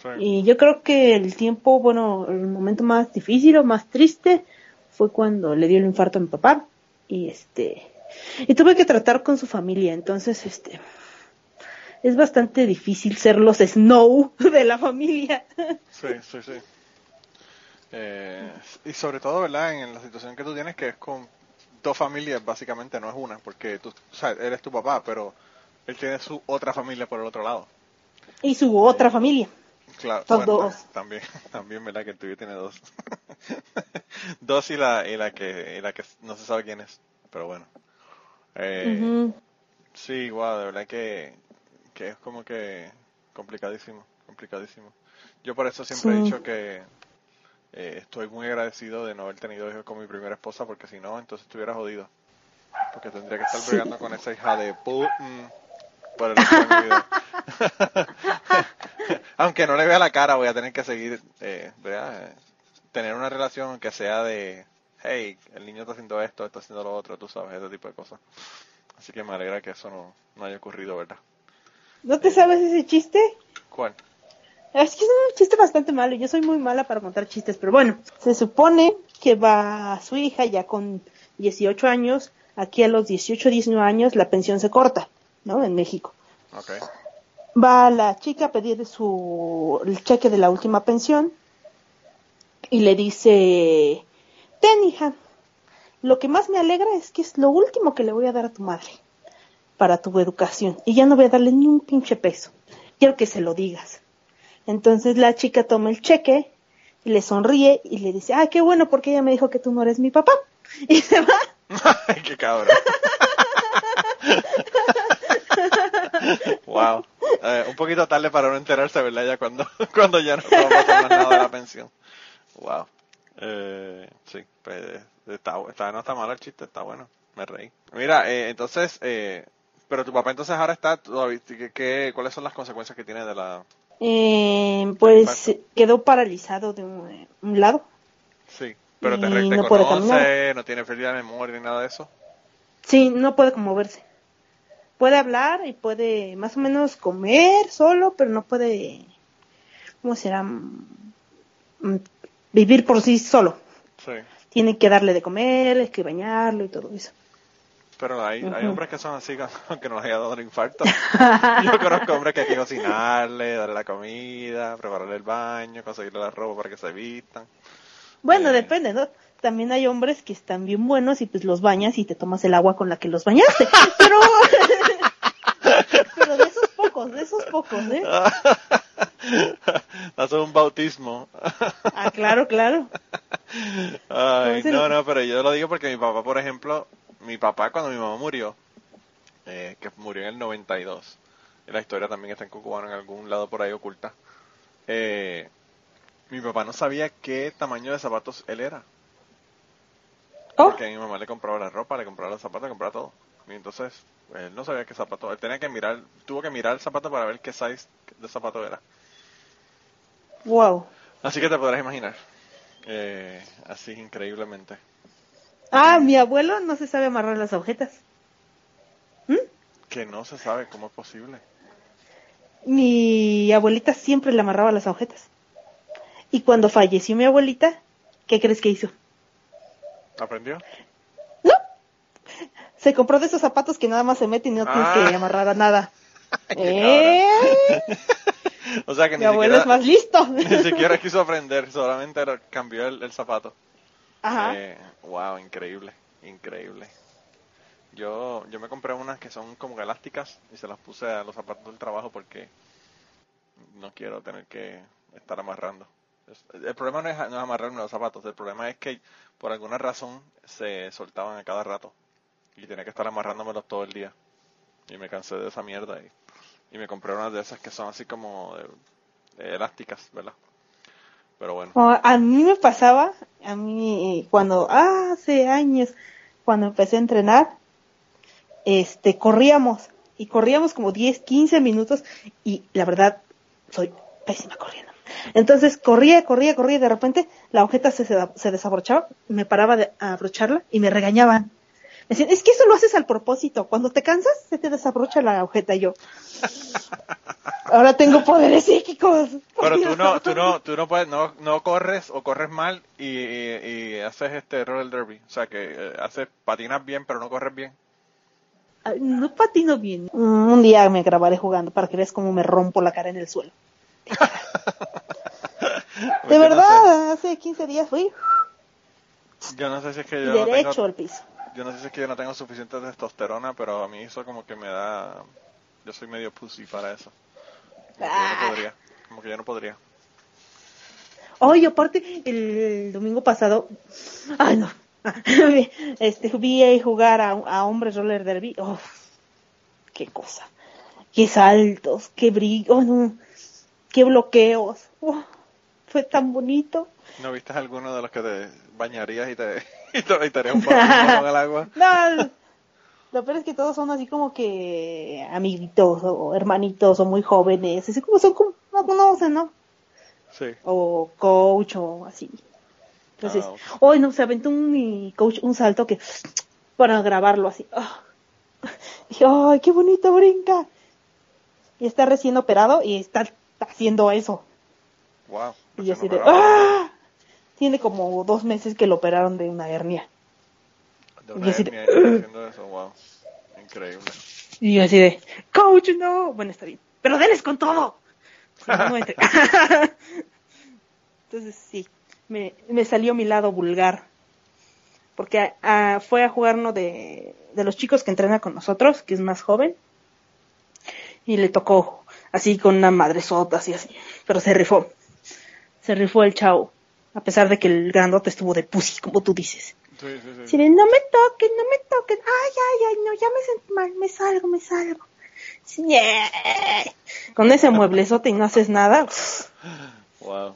Sí. Y yo creo que el tiempo, bueno, el momento más difícil o más triste fue cuando le dio el infarto a mi papá y este y tuve que tratar con su familia, entonces este es bastante difícil ser los Snow de la familia. Sí, sí, sí. Eh, y sobre todo, ¿verdad? En la situación que tú tienes, que es con dos familias, básicamente, no es una, porque tú, o sea, él es tu papá, pero él tiene su otra familia por el otro lado. y su otra familia. Claro, Son bueno, dos. también, también, ¿verdad? Que el tuyo tiene dos. dos y la, y la que, y la que no se sabe quién es, pero bueno. Eh. Sí, wow, de verdad que, que es como que complicadísimo, complicadísimo. Yo por eso siempre he dicho que eh, estoy muy agradecido de no haber tenido hijos con mi primera esposa, porque si no, entonces estuviera jodido. Porque tendría que estar pegando con esa hija de Putin por el resto de mi vida. Aunque no le vea la cara, voy a tener que seguir, eh, ¿verdad? Eh, tener una relación que sea de, hey, el niño está haciendo esto, está haciendo lo otro, tú sabes, ese tipo de cosas. Así que me alegra que eso no, no haya ocurrido, ¿verdad? ¿No te sabes ese chiste? ¿Cuál? Es que es un chiste bastante malo. Yo soy muy mala para contar chistes, pero bueno, se supone que va su hija ya con 18 años. Aquí a los 18, 19 años la pensión se corta, ¿no? En México. Va la chica a pedir su el cheque de la última pensión y le dice, ten hija, lo que más me alegra es que es lo último que le voy a dar a tu madre para tu educación y ya no voy a darle ni un pinche peso. Quiero que se lo digas. Entonces la chica toma el cheque, y le sonríe y le dice, ah, qué bueno porque ella me dijo que tú no eres mi papá. Y se va. Ay, qué cabrón. wow. Eh, un poquito tarde para no enterarse, ¿verdad? Ya cuando, cuando ya no vamos a tomar nada de la pensión. Wow. Eh, sí, pues, está, está, no está malo el chiste, está bueno. Me reí. Mira, eh, entonces, eh, pero tu papá entonces ahora está, todavía, ¿qué, qué, cuáles son las consecuencias que tiene de la... Eh, pues quedó paralizado de un, un lado. Sí, pero te, Y re- te no puede caminar. no tiene pérdida de memoria ni nada de eso. Sí, no puede moverse. Puede hablar y puede más o menos comer solo, pero no puede, ¿cómo será? Mm, mm, Vivir por sí solo. Sí. Tiene que darle de comer, hay que bañarlo y todo eso. Pero hay, hay hombres que son así, aunque no les haya dado el infarto. Yo conozco hombres que hay que cocinarle, darle la comida, prepararle el baño, conseguirle la ropa para que se vistan. Bueno, Eh. depende, ¿no? También hay hombres que están bien buenos y pues los bañas y te tomas el agua con la que los bañaste. Pero, pero de esos pocos, de esos pocos, ¿eh? Hace un bautismo. Ah, claro, claro. Ay, no, no, pero yo lo digo porque mi papá, por ejemplo, mi papá cuando mi mamá murió, eh, que murió en el 92, y la historia también está en Cucubano en algún lado por ahí oculta, eh, mi papá no sabía qué tamaño de zapatos él era. Oh, Porque mi mamá le compraba la ropa, le compraba los zapatos, le compraba todo. Y entonces, él no sabía qué zapato, él tenía que mirar, tuvo que mirar el zapato para ver qué size de zapato era. wow. Así que te podrás imaginar. Eh, así increíblemente. Ah, mi abuelo no se sabe amarrar las agujetas. ¿Mm? Que no se sabe cómo es posible. Mi abuelita siempre le amarraba las agujetas. Y cuando falleció mi abuelita, ¿qué crees que hizo? ¿Aprendió? No. Se compró de esos zapatos que nada más se meten y no tienes Ah. que amarrar a nada. ¿Eh? O sea que Mi ni abuelo siquiera, es más listo. ni siquiera quiso aprender, solamente cambió el, el zapato. Ajá. Eh, wow, increíble, increíble. Yo, yo me compré unas que son como elásticas y se las puse a los zapatos del trabajo porque no quiero tener que estar amarrando. El problema no es, no es amarrarme los zapatos, el problema es que por alguna razón se soltaban a cada rato y tenía que estar amarrándomelos todo el día. Y me cansé de esa mierda y, y me compré unas de esas que son así como de- de elásticas, ¿verdad? Pero bueno. A mí me pasaba, a mí cuando, ah, hace años, cuando empecé a entrenar, este, corríamos, y corríamos como 10, 15 minutos, y la verdad, soy pésima corriendo. Entonces corría, corría, corría, y de repente la agujeta se, se, desabrochaba, me paraba de abrocharla y me regañaban. Decían, es que eso lo haces al propósito, cuando te cansas se te desabrocha la agujeta y yo. Ahora tengo poderes psíquicos. Pero tú no, tú no, tú no puedes, no, no corres o corres mal y, y, y haces este roller derby. O sea que eh, haces, patinas bien pero no corres bien. Ay, No patino bien. Un día me grabaré jugando para que veas cómo me rompo la cara en el suelo. De no verdad, hace 15 días fui yo no sé si es que yo no derecho tengo, al piso. Yo no sé si es que yo no tengo suficiente testosterona, pero a mí eso como que me da, yo soy medio pussy para eso. Como que yo Ah. no podría, como que yo no podría. Oye, aparte, el domingo pasado, ay no, este, vi jugar a, a hombres roller derby. Oh, qué cosa. Qué saltos, qué brillo, oh, no, qué bloqueos. Oh, fue tan bonito. ¿No viste alguno de los que te bañarías y te, y te, y te un con el agua? No, Lo peor es que todos son así como que amiguitos o hermanitos o muy jóvenes, así como son como, no conocen, ¿no? Sí. O coach o así. Entonces, Ah, hoy no, se aventó un mi coach un salto que para grabarlo así. Dije, ay, qué bonito brinca. Y está recién operado y está haciendo eso. Wow. Y yo así de. ¡ah! Tiene como dos meses que lo operaron de una hernia. De y una así de- hernia y haciendo eso, wow. Increíble. Y yo así de, coach, no. Bueno, está bien. Pero denles con todo. Entre. Entonces sí, me, me salió mi lado vulgar. Porque ah, fue a jugar uno de, de los chicos que entrena con nosotros, que es más joven. Y le tocó así con una madresota, así así. Pero se rifó. Se rifó el chavo. A pesar de que el grandote estuvo de pussy, como tú dices. Sí, sí, sí. De, no me toquen, no me toquen. Ay, ay, ay, no, ya me sentí mal, me salgo, me salgo. Yeah. Con ese mueblezote y no haces nada. Wow.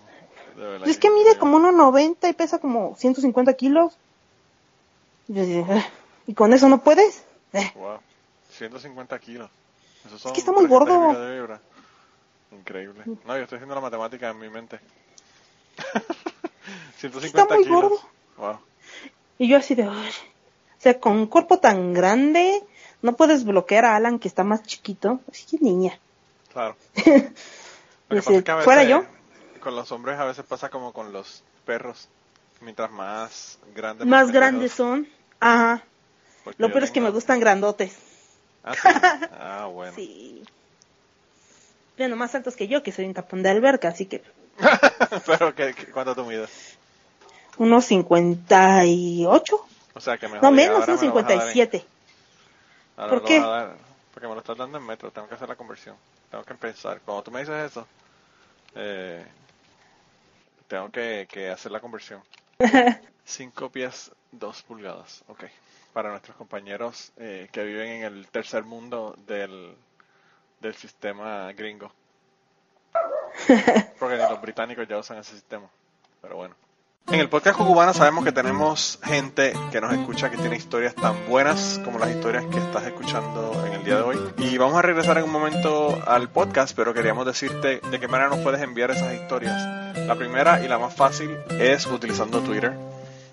Verdad Es que mide como 1,90 y pesa como 150 kilos. Y "Ah, ¿y con eso no puedes? Eh, Wow. 150 kilos. Eso son que está muy 300 y gordo. Increíble. No, yo estoy haciendo la matemática en mi mente. 150 Está muy kilos. gordo. Wow. Y yo así de, o sea, con un cuerpo tan grande, no puedes bloquear a Alan que está más chiquito. Así que niña. Claro. Lo que que ¿fuera yo? Con los hombres a veces pasa como con los perros. Mientras más grandes Más grandes son. Ajá. porque Lo peor es que me gustan grandotes. Ah, sí. Ah, bueno. Sí. Bueno, más altos que yo, que soy un tapón de alberca, así que Pero, ¿qué, qué- cuánto tú mides? unos 58. O sea, que me No, menos, unos me lo vas a dar en- 57. ahora ¿Por qué? dar, porque me lo estás dando en metro, tengo que hacer la conversión. Tengo que empezar. Cuando tú me dices eso, eh, tengo que, que hacer la conversión. 5 pies, 2 pulgadas. Ok. Para nuestros compañeros eh, que viven en el tercer mundo del, del sistema gringo. Porque los británicos ya usan ese sistema. Pero bueno. En el podcast cubana sabemos que tenemos gente que nos escucha que tiene historias tan buenas como las historias que estás escuchando en el día de hoy. Y vamos a regresar en un momento al podcast, pero queríamos decirte de qué manera nos puedes enviar esas historias. La primera y la más fácil es utilizando Twitter.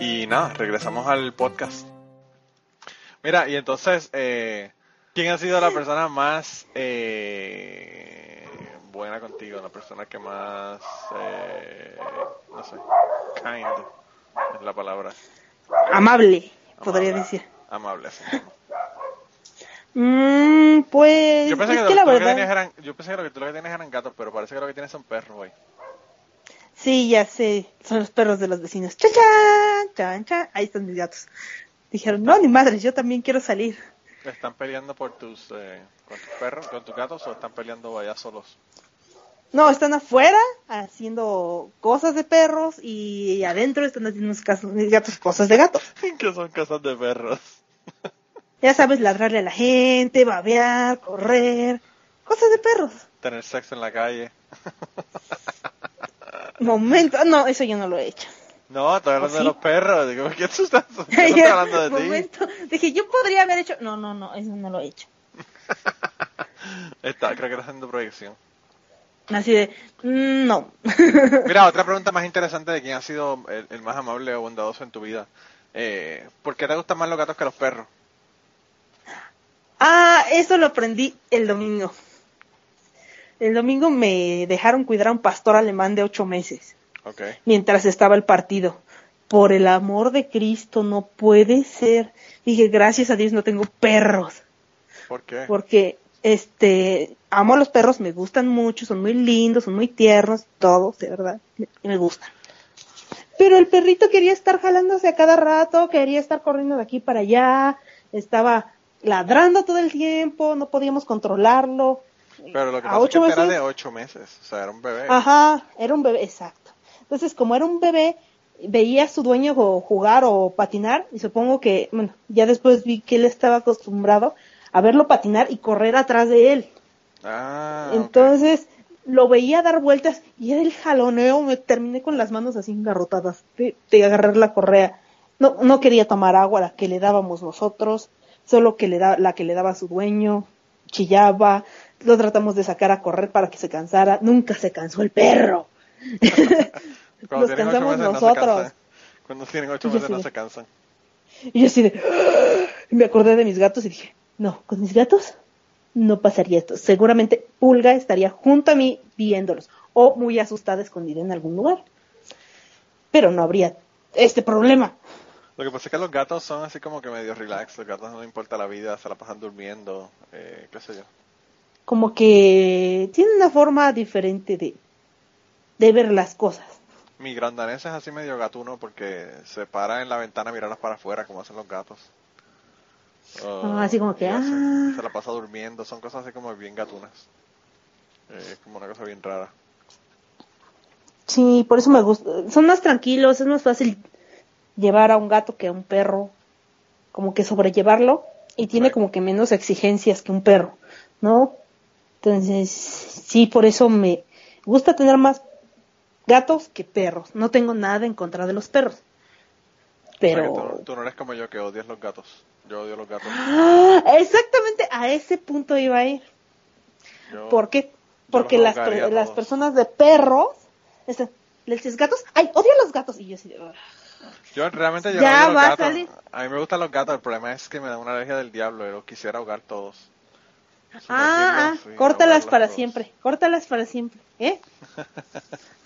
y nada, regresamos al podcast. Mira, y entonces, eh, ¿quién ha sido la persona más eh, buena contigo? La persona que más, eh, no sé, kind es la palabra. Amable, podría Amable. decir. Amable, así mismo. Mm, pues, Yo pensé es que, que lo, la que eran, yo pensé que lo que tú lo que tienes eran gatos, pero parece que lo que tienes son perros, güey. Sí, ya sé, son los perros de los vecinos. ¡Chan, chan! ¡Chan, chan! Ahí están mis gatos. Dijeron, no, ni madres, yo también quiero salir. ¿Están peleando por tus, eh, con tus perros, con tus gatos o están peleando allá solos? No, están afuera haciendo cosas de perros y adentro están haciendo casos- mis gatos cosas de gato. que son casas de perros. Ya sabes, ladrarle a la gente, babear, correr, cosas de perros. Tener sexo en la calle. Momento, ah, no, eso yo no lo he hecho. No, estoy hablando ¿Oh, de los perros. Digo, ¿qué tú estás, no hablando de ti? Momento, dije, yo podría haber hecho, no, no, no, eso no lo he hecho. Está, creo que está haciendo proyección. Así de, mm, no. Mira, otra pregunta más interesante de quién ha sido el, el más amable o bondadoso en tu vida. Eh, ¿Por qué te gustan más los gatos que los perros? Ah, eso lo aprendí el domingo. El domingo me dejaron cuidar a un pastor alemán de ocho meses Ok. mientras estaba el partido. Por el amor de Cristo, no puede ser. Dije, gracias a Dios no tengo perros. ¿Por qué? Porque, este, amo a los perros, me gustan mucho, son muy lindos, son muy tiernos, todos, de verdad, me, me gustan. Pero el perrito quería estar jalándose a cada rato, quería estar corriendo de aquí para allá, estaba ladrando todo el tiempo, no podíamos controlarlo. Pero lo que A es que ocho este era meses- de ocho meses, o sea, era un bebé. Ajá, era un bebé, exacto. Entonces, como era un bebé, veía a su dueño jugar o patinar, y supongo que, bueno, ya después vi que él estaba acostumbrado a verlo patinar y correr atrás de él. Ah. Entonces, lo veía dar vueltas y era el jaloneo, me terminé con las manos así engarrotadas de, de agarrar la correa. No, no quería tomar agua, la que le dábamos nosotros, solo que le da, la que le daba su dueño, chillaba, lo tratamos de sacar a correr para que se cansara, nunca se cansó el perro. Nos cansamos no nosotros. cansan. Cuando tienen ocho meses no se cansan. Y yo así de, me acordé de mis gatos y dije, no, con mis gatos no pasaría esto. Seguramente Pulga estaría junto a mí viéndolos o muy asustada escondida en algún lugar. Pero no habría este problema. Lo que pasa es que los gatos son así como que medio relax, los gatos no les importa la vida, se la pasan durmiendo, eh, qué sé yo. Como que tienen una forma diferente de, de ver las cosas. Mi gran danés es así medio gatuno porque se para en la ventana a mirarlas para afuera como hacen los gatos. Ah, así como que, ah. Se la pasa durmiendo, son cosas así como bien gatunas. Eh, es como una cosa bien rara. Sí, por eso me gusta. Son más tranquilos, es más fácil llevar a un gato que a un perro. Como que sobrellevarlo. Y tiene Right. como que menos exigencias que un perro, ¿no? Entonces, sí, por eso me gusta tener más gatos que perros. No tengo nada en contra de los perros. O sea, Pero... que tú, tú no eres como yo que odias los gatos. Yo odio los gatos. ¡Ah! Exactamente a ese punto iba a ir. Yo- ¿Por qué? Porque las, per- las personas de perros, están, les dices gatos, ¡ay, odio a los gatos! Y yo así. Yo realmente yo Ya no odio los va a. A mí me gustan los gatos, el problema es que me da una alergia del diablo y los quisiera ahogar todos. Ah, ah, córtalas para siempre, córtalas para siempre, ¿eh?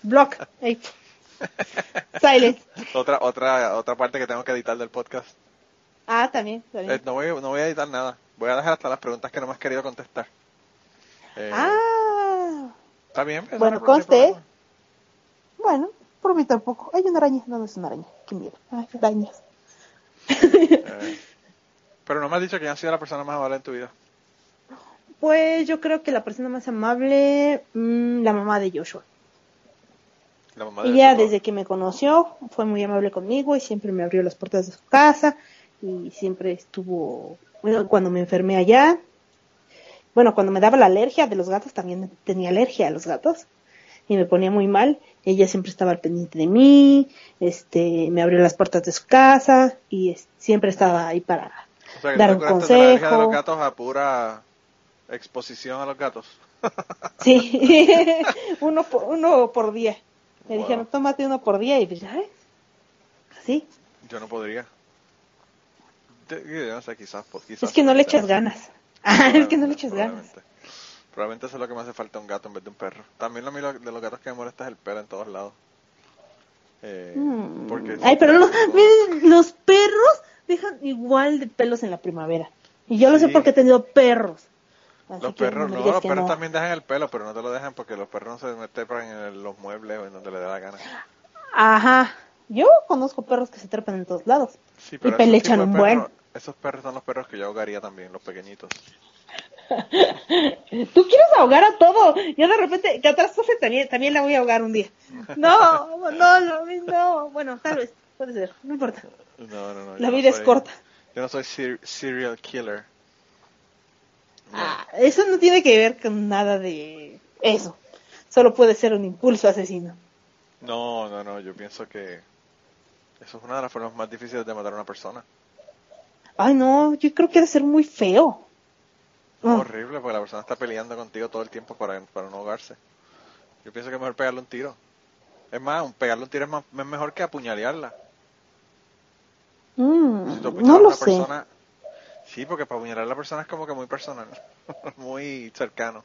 Block, ey. Silent. Otra, otra, otra parte que tengo que editar del podcast. Ah, también, también. Eh, no, voy, no voy a editar nada. Voy a dejar hasta las preguntas que no me has querido contestar. Eh, Ah, Está bien. bueno, conste. bueno, por mí tampoco. Hay una araña, no, no es una araña, qué miedo. Ay, arañas. Eh, pero no me has dicho que ha sido la persona más amable en tu vida. Pues yo creo que la persona más amable, mm, la mamá de Joshua. La mamá de Ella desde que me conoció fue muy amable conmigo y siempre me abrió las puertas de su casa y siempre estuvo, bueno, cuando me enfermé allá, bueno, cuando me daba la alergia de los gatos, también tenía alergia a los gatos y me ponía muy mal, ella siempre estaba al pendiente de mí, este, me abrió las puertas de su casa y es- siempre estaba ahí para, O sea, que dar un curaste de la alergia de consejo. los gatos a pura exposición a los gatos. sí, uno por, uno por día. Me Wow. dijeron, tómate uno por día y pues, ya ves, así. Yo no podría. No sé, quizás. quizás Es que no le echas ganas. Ah, es que no le echas ganas. Probablemente. Eso es lo que me hace falta un gato en vez de un perro. También lo mío de los gatos que me molesta es el pelo en todos lados. Eh, Mm. porque Ay, pero no, miren, los perros dejan igual de pelos en la primavera. Y yo lo sé Sí. porque he tenido perros. Así Los perros, no, los perros no. también dejan el pelo, pero no te lo dejan porque los perros no se meten en los muebles o en donde le dé la gana. Ajá. Yo conozco perros que se trepan en todos lados. Sí, Y pero esos pelechan un buen. Esos perros son los perros que yo ahogaría también, los pequeñitos. Tú quieres ahogar a todo. Yo de repente, catástrofe también, también la voy a ahogar un día. No, no, no, no. Bueno, tal vez, puede ser, no importa. No, no, no. La no vida es corta. Yo no soy ser- serial killer. No. Ah, eso no tiene que ver con nada de eso. Solo puede ser un impulso asesino. No, no, no, yo pienso que eso es una de las formas más difíciles de matar a una persona. Ay, no, yo creo que debe ser muy feo. Es Ah. horrible porque la persona está peleando contigo todo el tiempo para, para no ahogarse. Yo pienso que es mejor pegarle un tiro. Es más, un pegarle un tiro es, más, es mejor que apuñalearla. Mm, Si tú no a lo una sé. persona... Sí, porque para apuñalar a la persona es como que muy personal, muy cercano.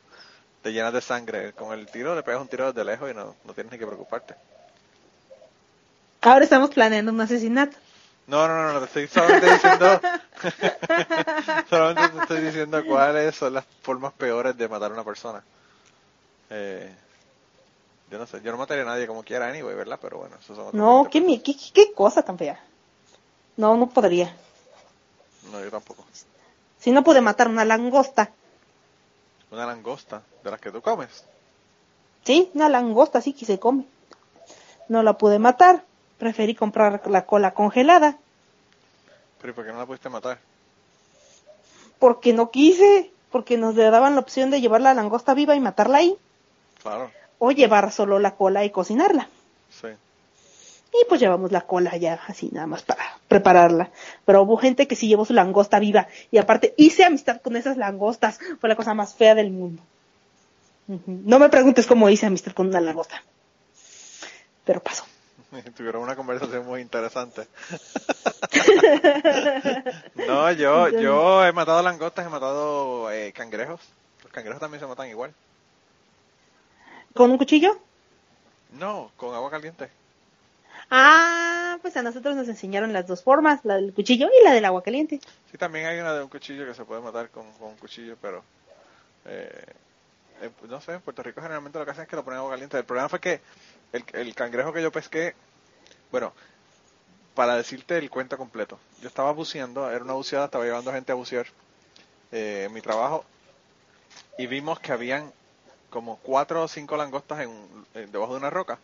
Te llenas de sangre. Con el tiro le pegas un tiro desde lejos y no, no tienes ni que preocuparte. Ahora estamos planeando un asesinato. No, no, no, no, te estoy solamente diciendo... solamente te estoy diciendo cuáles son las formas peores de matar a una persona. Eh, yo no sé, yo no mataría a nadie como quiera, anyway, ¿verdad? Pero bueno, eso son No, 20 qué, qué, qué- qué cosa tan fea. No, no podría. No, yo tampoco. Si no pude matar una langosta, Una langosta, de las que tú comes. sí, una langosta sí que se come. No la pude matar, preferí comprar la cola congelada, Pero ¿y por qué no la pudiste matar? porque no quise, porque nos le daban la opción de llevar la langosta viva y matarla ahí, Claro, o llevar solo la cola y cocinarla. sí. Y pues llevamos la cola ya, así nada más para prepararla. Pero hubo gente que sí llevó su langosta viva. Y aparte hice amistad con esas langostas. Fue la cosa más fea del mundo. No me preguntes cómo hice amistad con una langosta. Pero pasó. Tuvieron una conversación muy interesante. no, yo, yo he matado langostas, he matado eh, cangrejos. Los cangrejos también se matan igual. ¿Con un cuchillo? No, con agua caliente. Ah, pues a nosotros nos enseñaron las dos formas, la del cuchillo y la del agua caliente. Sí, también hay una de un cuchillo que se puede matar con, un cuchillo, pero eh, eh, no sé, en Puerto Rico generalmente lo que hacen es que lo ponen en agua caliente. El problema fue que el, cangrejo que yo pesqué, bueno, para decirte el cuento completo, yo estaba buceando, era una buceada, estaba llevando gente a bucear eh, en mi trabajo y vimos que habían como cuatro o cinco langostas en- debajo de una roca.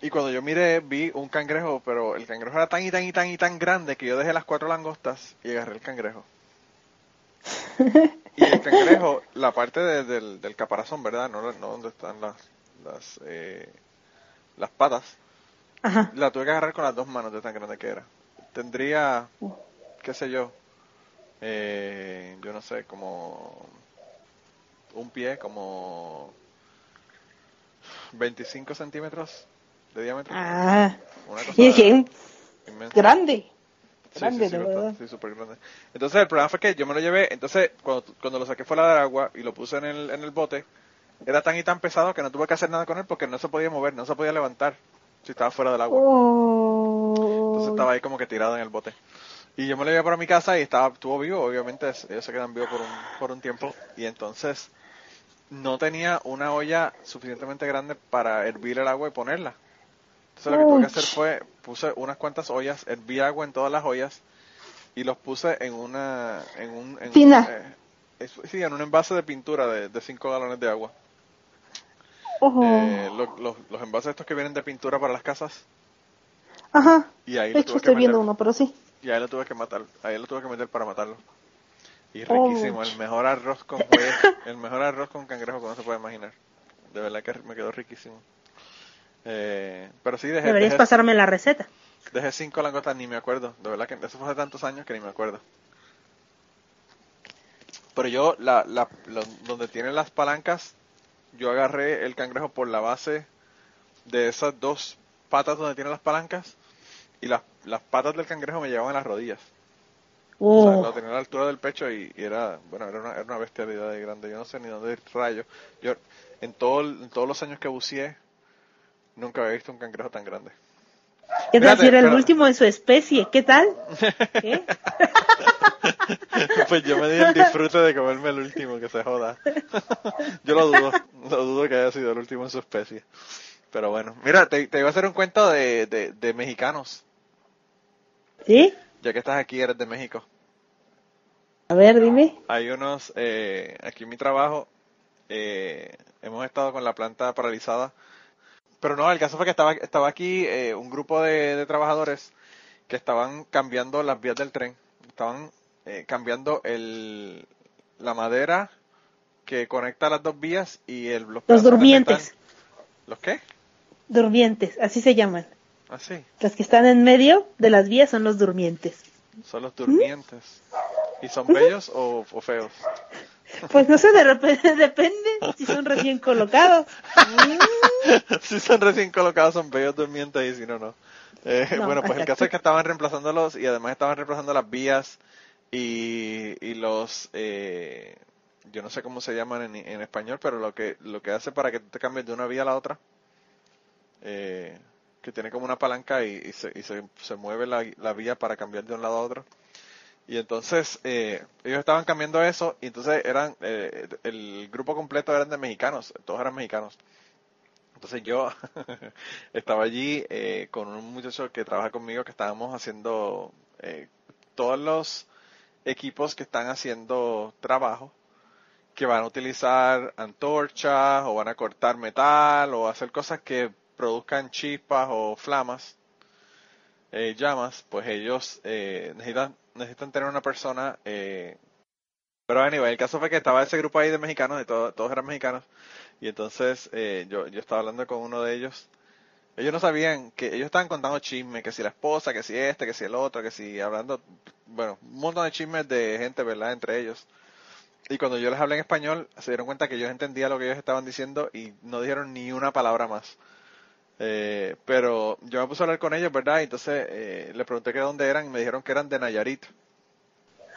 Y cuando yo miré, vi un cangrejo, pero el cangrejo era tan y tan y tan y tan grande que yo dejé las cuatro langostas y agarré el cangrejo. Y el cangrejo, la parte de- del, del caparazón, ¿verdad? No, no donde están las, las, eh, las patas, Ajá. la tuve que agarrar con las dos manos de tan grande que era. Tendría, qué sé yo, eh, yo no sé, como un pie, como 25 centímetros de diámetro. Ah, Una cosa y dije, "Mm, inmensa. grande. Sí, grande, sí, sí, bastante, sí, grande. Entonces el problema fue que yo me lo llevé, entonces cuando, cuando lo saqué fuera del agua y lo puse en el, en el bote, era tan y tan pesado que no tuve que hacer nada con él porque no se podía mover, no se podía levantar si estaba fuera del agua. Entonces estaba ahí como que tirado en el bote. Y yo me lo llevé para mi casa y estaba, estuvo vivo, obviamente es- ellos se quedan vivos por un, por un tiempo. Y entonces no tenía una olla suficientemente grande para hervir el agua y ponerla. Entonces lo que tuve que hacer fue, puse unas cuantas ollas, herví agua en todas las ollas y los puse en una... En un, en un, eh, es- sí, en un envase de pintura de 5 galones de agua. Oh. Eh, lo- los, los envases estos que vienen de pintura para las casas. Ajá. Y ahí lo tuve que estoy viendo meter. uno, pero sí. Y ahí lo tuve que matar, ahí lo tuve que meter para matarlo. Y Oh. riquísimo, el mejor arroz con el mejor arroz con cangrejo que uno se puede imaginar. De verdad que me quedó riquísimo. Eh, pero sí, dejé, Deberías dejé, pasarme la receta. dejé cinco langostas, ni me acuerdo. De verdad que eso fue hace tantos años que ni me acuerdo. Pero yo, la, la, donde tienen las palancas, yo agarré el cangrejo por la base de esas dos patas donde tienen las palancas y las, las patas del cangrejo me llevaban a las rodillas. O sea, lo tenía a la altura del pecho y, y era, bueno, era una, era una bestialidad de grande. Yo no sé ni dónde ir rayo. Yo, en, todo, en todos los años que buceé, nunca había visto un cangrejo tan grande. ¿Qué tal Espérate, si era el último en su especie? ¿Qué tal? ¿Qué? pues yo me di el disfrute de comerme el último, que se joda. yo lo dudo, lo dudo que haya sido el último en su especie. Pero bueno, mira, te, te iba a hacer un cuento de, de, de mexicanos. ¿Sí? Ya que estás aquí, eres de México. A ver, dime. Hay unos, eh, aquí en mi trabajo, eh, hemos estado con la planta paralizada. Pero no, el caso fue que estaba, estaba aquí eh, un grupo de, de trabajadores que estaban cambiando las vías del tren. Estaban eh, cambiando el, la madera que conecta las dos vías y el, los, Los durmientes. ¿Los qué? Durmientes, así se llaman. Ah, sí, Los que están en medio de las vías son los durmientes. son los durmientes. ¿Y son bellos o, o feos? Pues no sé, de repente depende si son recién colocados. si son recién colocados son bellos durmientes y si no, no. Eh, No, bueno, pues el caso es que estaban reemplazándolos y además estaban reemplazando las vías y, y los, eh, yo no sé cómo se llaman en, en español, pero lo que, lo que hace para que tú te cambies de una vía a la otra, eh, que tiene como una palanca y, y se, y se, se mueve la, la vía para cambiar de un lado a otro. Y entonces eh, ellos estaban cambiando eso y entonces eran, eh, el grupo completo eran de mexicanos, todos eran mexicanos. Entonces yo estaba allí eh, con un muchacho que trabaja conmigo que estábamos haciendo eh, todos los equipos que están haciendo trabajo que van a utilizar antorchas o van a cortar metal o hacer cosas que produzcan chispas o flamas, eh, llamas, pues ellos eh, necesitan, necesitan tener una persona. Eh, pero anyway, el caso fue que estaba ese grupo ahí de mexicanos, de todo- todos eran mexicanos, y entonces eh, yo, yo estaba hablando con uno de ellos. Ellos no sabían que ellos estaban contando chismes, que si la esposa, que si este, que si el otro, que si hablando, bueno, un montón de chismes de gente, ¿verdad? Entre ellos. Y cuando yo les hablé en español, se dieron cuenta que yo entendía lo que ellos estaban diciendo y no dijeron ni una palabra más. Eh, pero yo me puse a hablar con ellos, ¿verdad? Y entonces eh, les pregunté que de dónde eran y me dijeron que eran de Nayarit.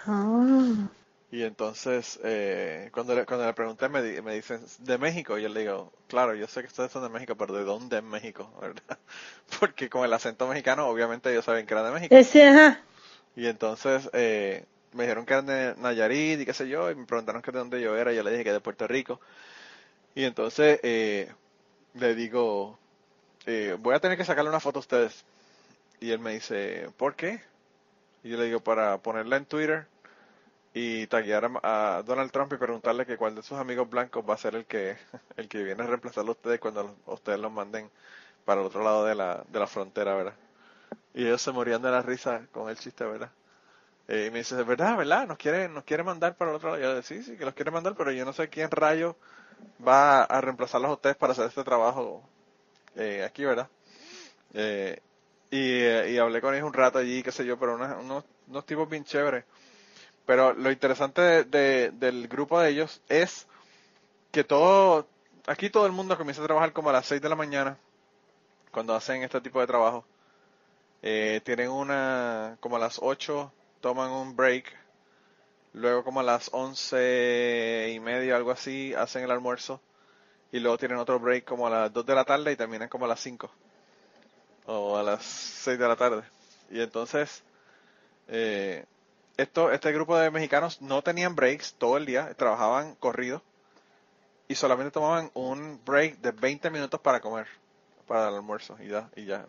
Ah. Y entonces, eh, cuando, le, cuando le pregunté, me, di- me dicen, de México. Y yo le digo, claro, yo sé que ustedes son de México, pero ¿de dónde en México? ¿verdad? Porque con el acento mexicano, obviamente ellos saben que eran de México. Ese, ajá. Y entonces eh, me dijeron que eran de Nayarit y qué sé yo, y me preguntaron que de dónde yo era, y yo le dije que de Puerto Rico. Y entonces eh, le digo, eh, voy a tener que sacarle una foto a ustedes. Y él me dice, ¿por qué? Y yo le digo, para ponerla en Twitter y taguear a, Donald Trump y preguntarle que cuál de sus amigos blancos va a ser el que el que viene a reemplazarlo a ustedes cuando ustedes los manden para el otro lado de la, de la frontera, ¿verdad? Y ellos se morían de la risa con el chiste, ¿verdad? Eh, y me dice, ¿verdad, verdad? ¿Nos quiere, nos quiere mandar para el otro lado? Y yo le sí, sí, que los quiere mandar, pero yo no sé quién rayo va a reemplazarlos a ustedes para hacer este trabajo eh, aquí, ¿verdad? Eh, y, eh, y hablé con ellos un rato allí, qué sé yo, pero unos, unos, unos tipos bien chéveres. Pero lo interesante de- de- del grupo de ellos es que todo, aquí todo el mundo comienza a trabajar como a las 6 de la mañana, cuando hacen este tipo de trabajo. Eh, tienen una, como a las 8 toman un break, luego como a las 11 y media, algo así, hacen el almuerzo, y luego tienen otro break como a las 2 de la tarde y terminan como a las 5, o a las 6 de la tarde. Y entonces, eh, esto, este grupo de mexicanos no tenían breaks todo el día, trabajaban corrido y solamente tomaban un break de 20 minutos para comer, para el almuerzo y ya. Y ya.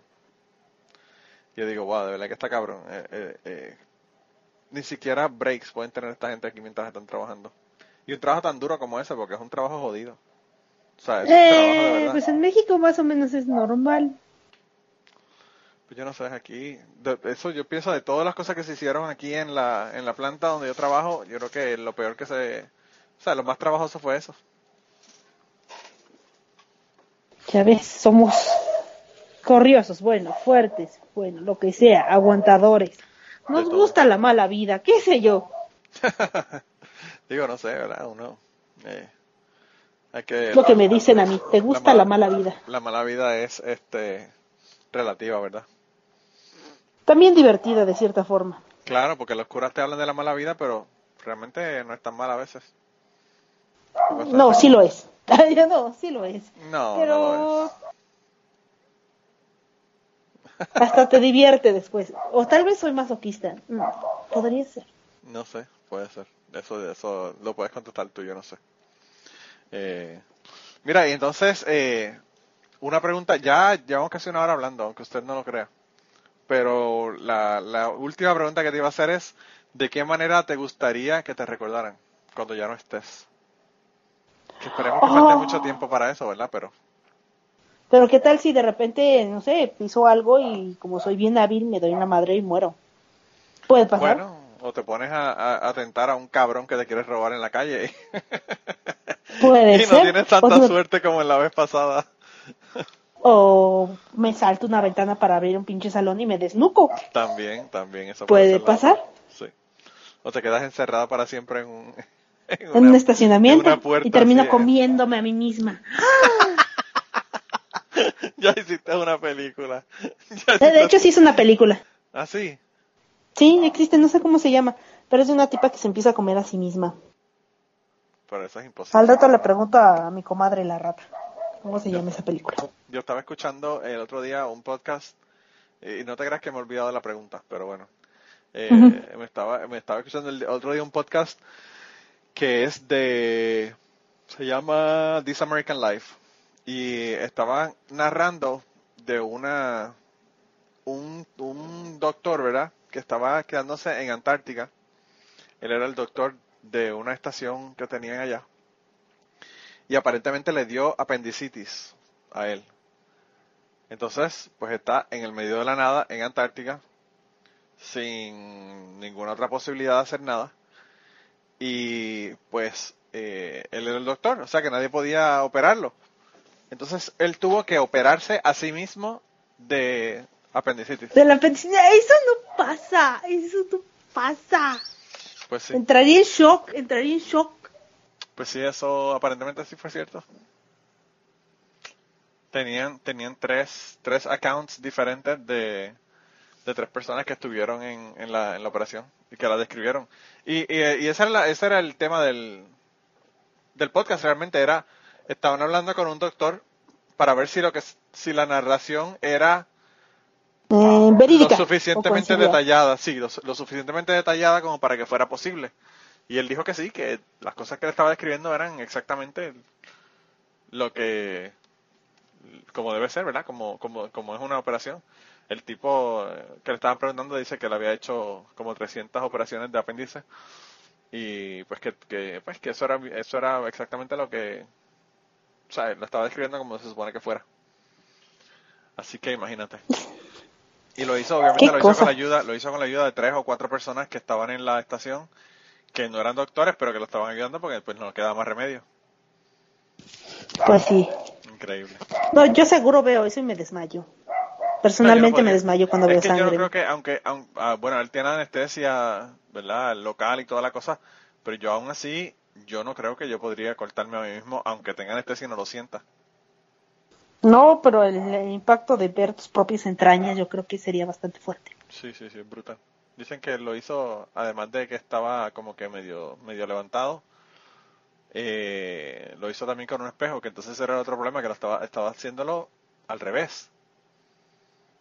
Yo digo, wow, de verdad que está cabrón. Eh, eh, eh, ni siquiera breaks pueden tener esta gente aquí mientras están trabajando. Y un trabajo tan duro como ese, porque es un trabajo jodido. O sea, es un trabajo de Eh, verdad. pues en México más o menos es normal. Pues yo no sé, aquí, de- eso yo pienso de todas las cosas que se hicieron aquí en la, en la planta donde yo trabajo, yo creo que lo peor que se, o sea, lo más trabajoso fue eso. Ya ves, somos corriosos, bueno, fuertes, bueno, lo que sea, aguantadores. Nos gusta la mala vida, qué sé yo. Digo, no sé, ¿verdad? Uno, eh, hay que, lo que me dicen a mí, te gusta la mala vida. la mala vida es, este, relativa, ¿verdad? También divertida de cierta forma. Claro, porque los curas te hablan de la mala vida, pero realmente no es tan mal a veces. No, sí lo es. no, sí lo es. No, no Pero hasta te divierte después. O tal vez soy masoquista. Mm, podría ser. No sé, puede ser. Eso, eso lo puedes contestar tú, yo no sé. Eh, mira, y entonces, eh, una pregunta, ya llevamos casi una hora hablando, aunque usted no lo crea. Pero la, la última pregunta que te iba a hacer es, ¿de qué manera te gustaría que te recordaran cuando ya no estés? Que esperemos que falte Oh. mucho tiempo para eso, ¿verdad? Pero, Pero qué tal si de repente, no sé, piso algo y como soy bien hábil me doy una madre y muero. Puede pasar. bueno, o te pones a, a, a tentar a un cabrón que te quieres robar en la calle Puede y ser. no tienes tanta o, suerte como en la vez pasada. o me salto una ventana para abrir un pinche salón y me desnuco. También, también eso Puede la- pasar. Sí. O te quedas encerrada para siempre en un, en En un estacionamiento en una puerta y termino comiéndome a mí misma. Ya hiciste una película. De hecho, sí es una película. Ah, sí. Sí, existe, no sé cómo se llama, pero es de una tipa que se empieza a comer a sí misma. Pero eso es imposible. Al rato le pregunto a mi comadre la rata. ¿Cómo se llama esa película? Yo estaba escuchando el otro día un podcast y no te creas que me he olvidado de la pregunta, pero bueno. Eh, me, estaba, me estaba escuchando el otro día un podcast que es de... Se llama This American Life. Y estaba narrando de una... Un, un doctor, ¿verdad? Que estaba quedándose en Antártica Él era el doctor de una estación que tenían allá. Y aparentemente le dio apendicitis a él. Entonces, pues está en el medio de la nada, en Antártica, sin ninguna otra posibilidad de hacer nada. Y pues eh, él era el doctor, o sea que nadie podía operarlo. Entonces él tuvo que operarse a sí mismo de apendicitis. De la apendicitis, eso no pasa, eso no pasa. Pues sí, Entraría en shock, entraría en shock. Pues sí, eso aparentemente sí fue cierto. Tenían, tenían tres, tres accounts diferentes de, de tres personas que estuvieron en, en, la, en la operación y que la describieron. Y, y, y ese, era la- ese era el tema del, del podcast, realmente era, estaban hablando con un doctor para ver si lo que si la narración era Eh, verídica. lo suficientemente detallada, sí, lo, lo suficientemente detallada como para que fuera posible. Y él dijo que sí, que las cosas que le estaba describiendo eran exactamente lo que, como debe ser, ¿verdad? Como, como, como es una operación. El tipo eh, que le estaban preguntando dice que le había hecho como 300 operaciones de apéndice y pues que, que, pues que eso era, eso era exactamente lo que, o sea, lo estaba describiendo como se supone que fuera. Así que imagínate. Y lo hizo, obviamente ¿Qué lo hizo cosa? con la ayuda, lo hizo con la ayuda de tres o cuatro personas que estaban en la estación, que no eran doctores, pero que lo estaban ayudando porque pues no quedaba más remedio. Pues sí. Increíble. No, yo seguro veo eso y me desmayo. Personalmente No, yo no me desmayo cuando es veo que yo no sangre. creo que, aunque, aun- ah, bueno, él tiene anestesia, ¿verdad? Local y toda la cosa, pero yo aún así, yo no creo que yo podría cortarme a mí mismo, aunque tenga anestesia y no lo sienta. No, pero el, el impacto de ver tus propias entrañas yo creo que sería bastante fuerte. Sí, sí, sí, es brutal. Dicen que lo hizo, además de que estaba como que medio, medio levantado, eh, lo hizo también con un espejo, que entonces era el otro problema, que lo estaba, estaba haciéndolo al revés.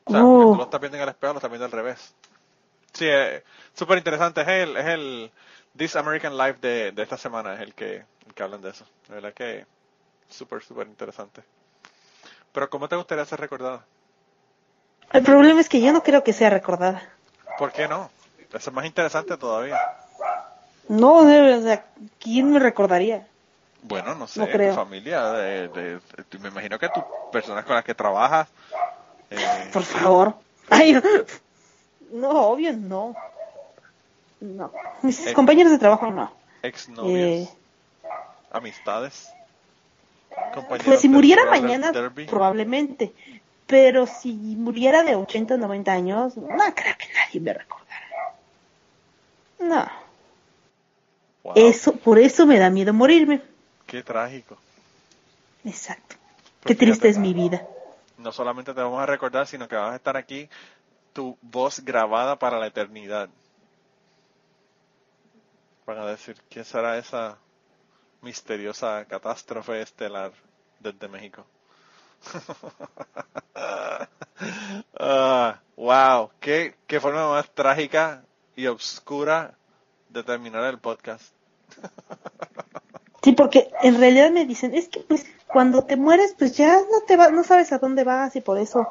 O sea, Uh. tú lo estás viendo en el espejo, lo estás viendo al revés. Sí, es súper interesante. Es el, es el This American Life de, de esta semana, es el que, el que hablan de eso. De verdad que súper, súper interesante. Pero ¿cómo te gustaría ser recordada? El problema es que yo no creo que sea recordada. ¿Por qué no? Eso es más interesante todavía. No, o sea, ¿quién me recordaría? Bueno, no sé, No tu familia, de, de- de- me imagino que tus personas con las que trabajas, eh, Por favor. Ay, no. Obvio no. No. Mis compañeros de trabajo no. exnovios, Eh, amistades, compañeros pues si muriera mañana, derby. probablemente. Pero si muriera de 80 o 90 años, no creo que nadie me recordara. No. Wow, Eso, por eso me da miedo morirme. qué trágico. Exacto. Pues Qué triste es mi vida. No solamente te vamos a recordar, sino que vas a estar aquí, tu voz grabada para la eternidad. Van a decir, ¿quién será esa misteriosa catástrofe estelar desde México? Ah, wow, qué, forma más trágica y oscura de terminar el podcast. Sí, porque en realidad me dicen, es que pues cuando te mueres pues ya no te va, no sabes a dónde vas y por eso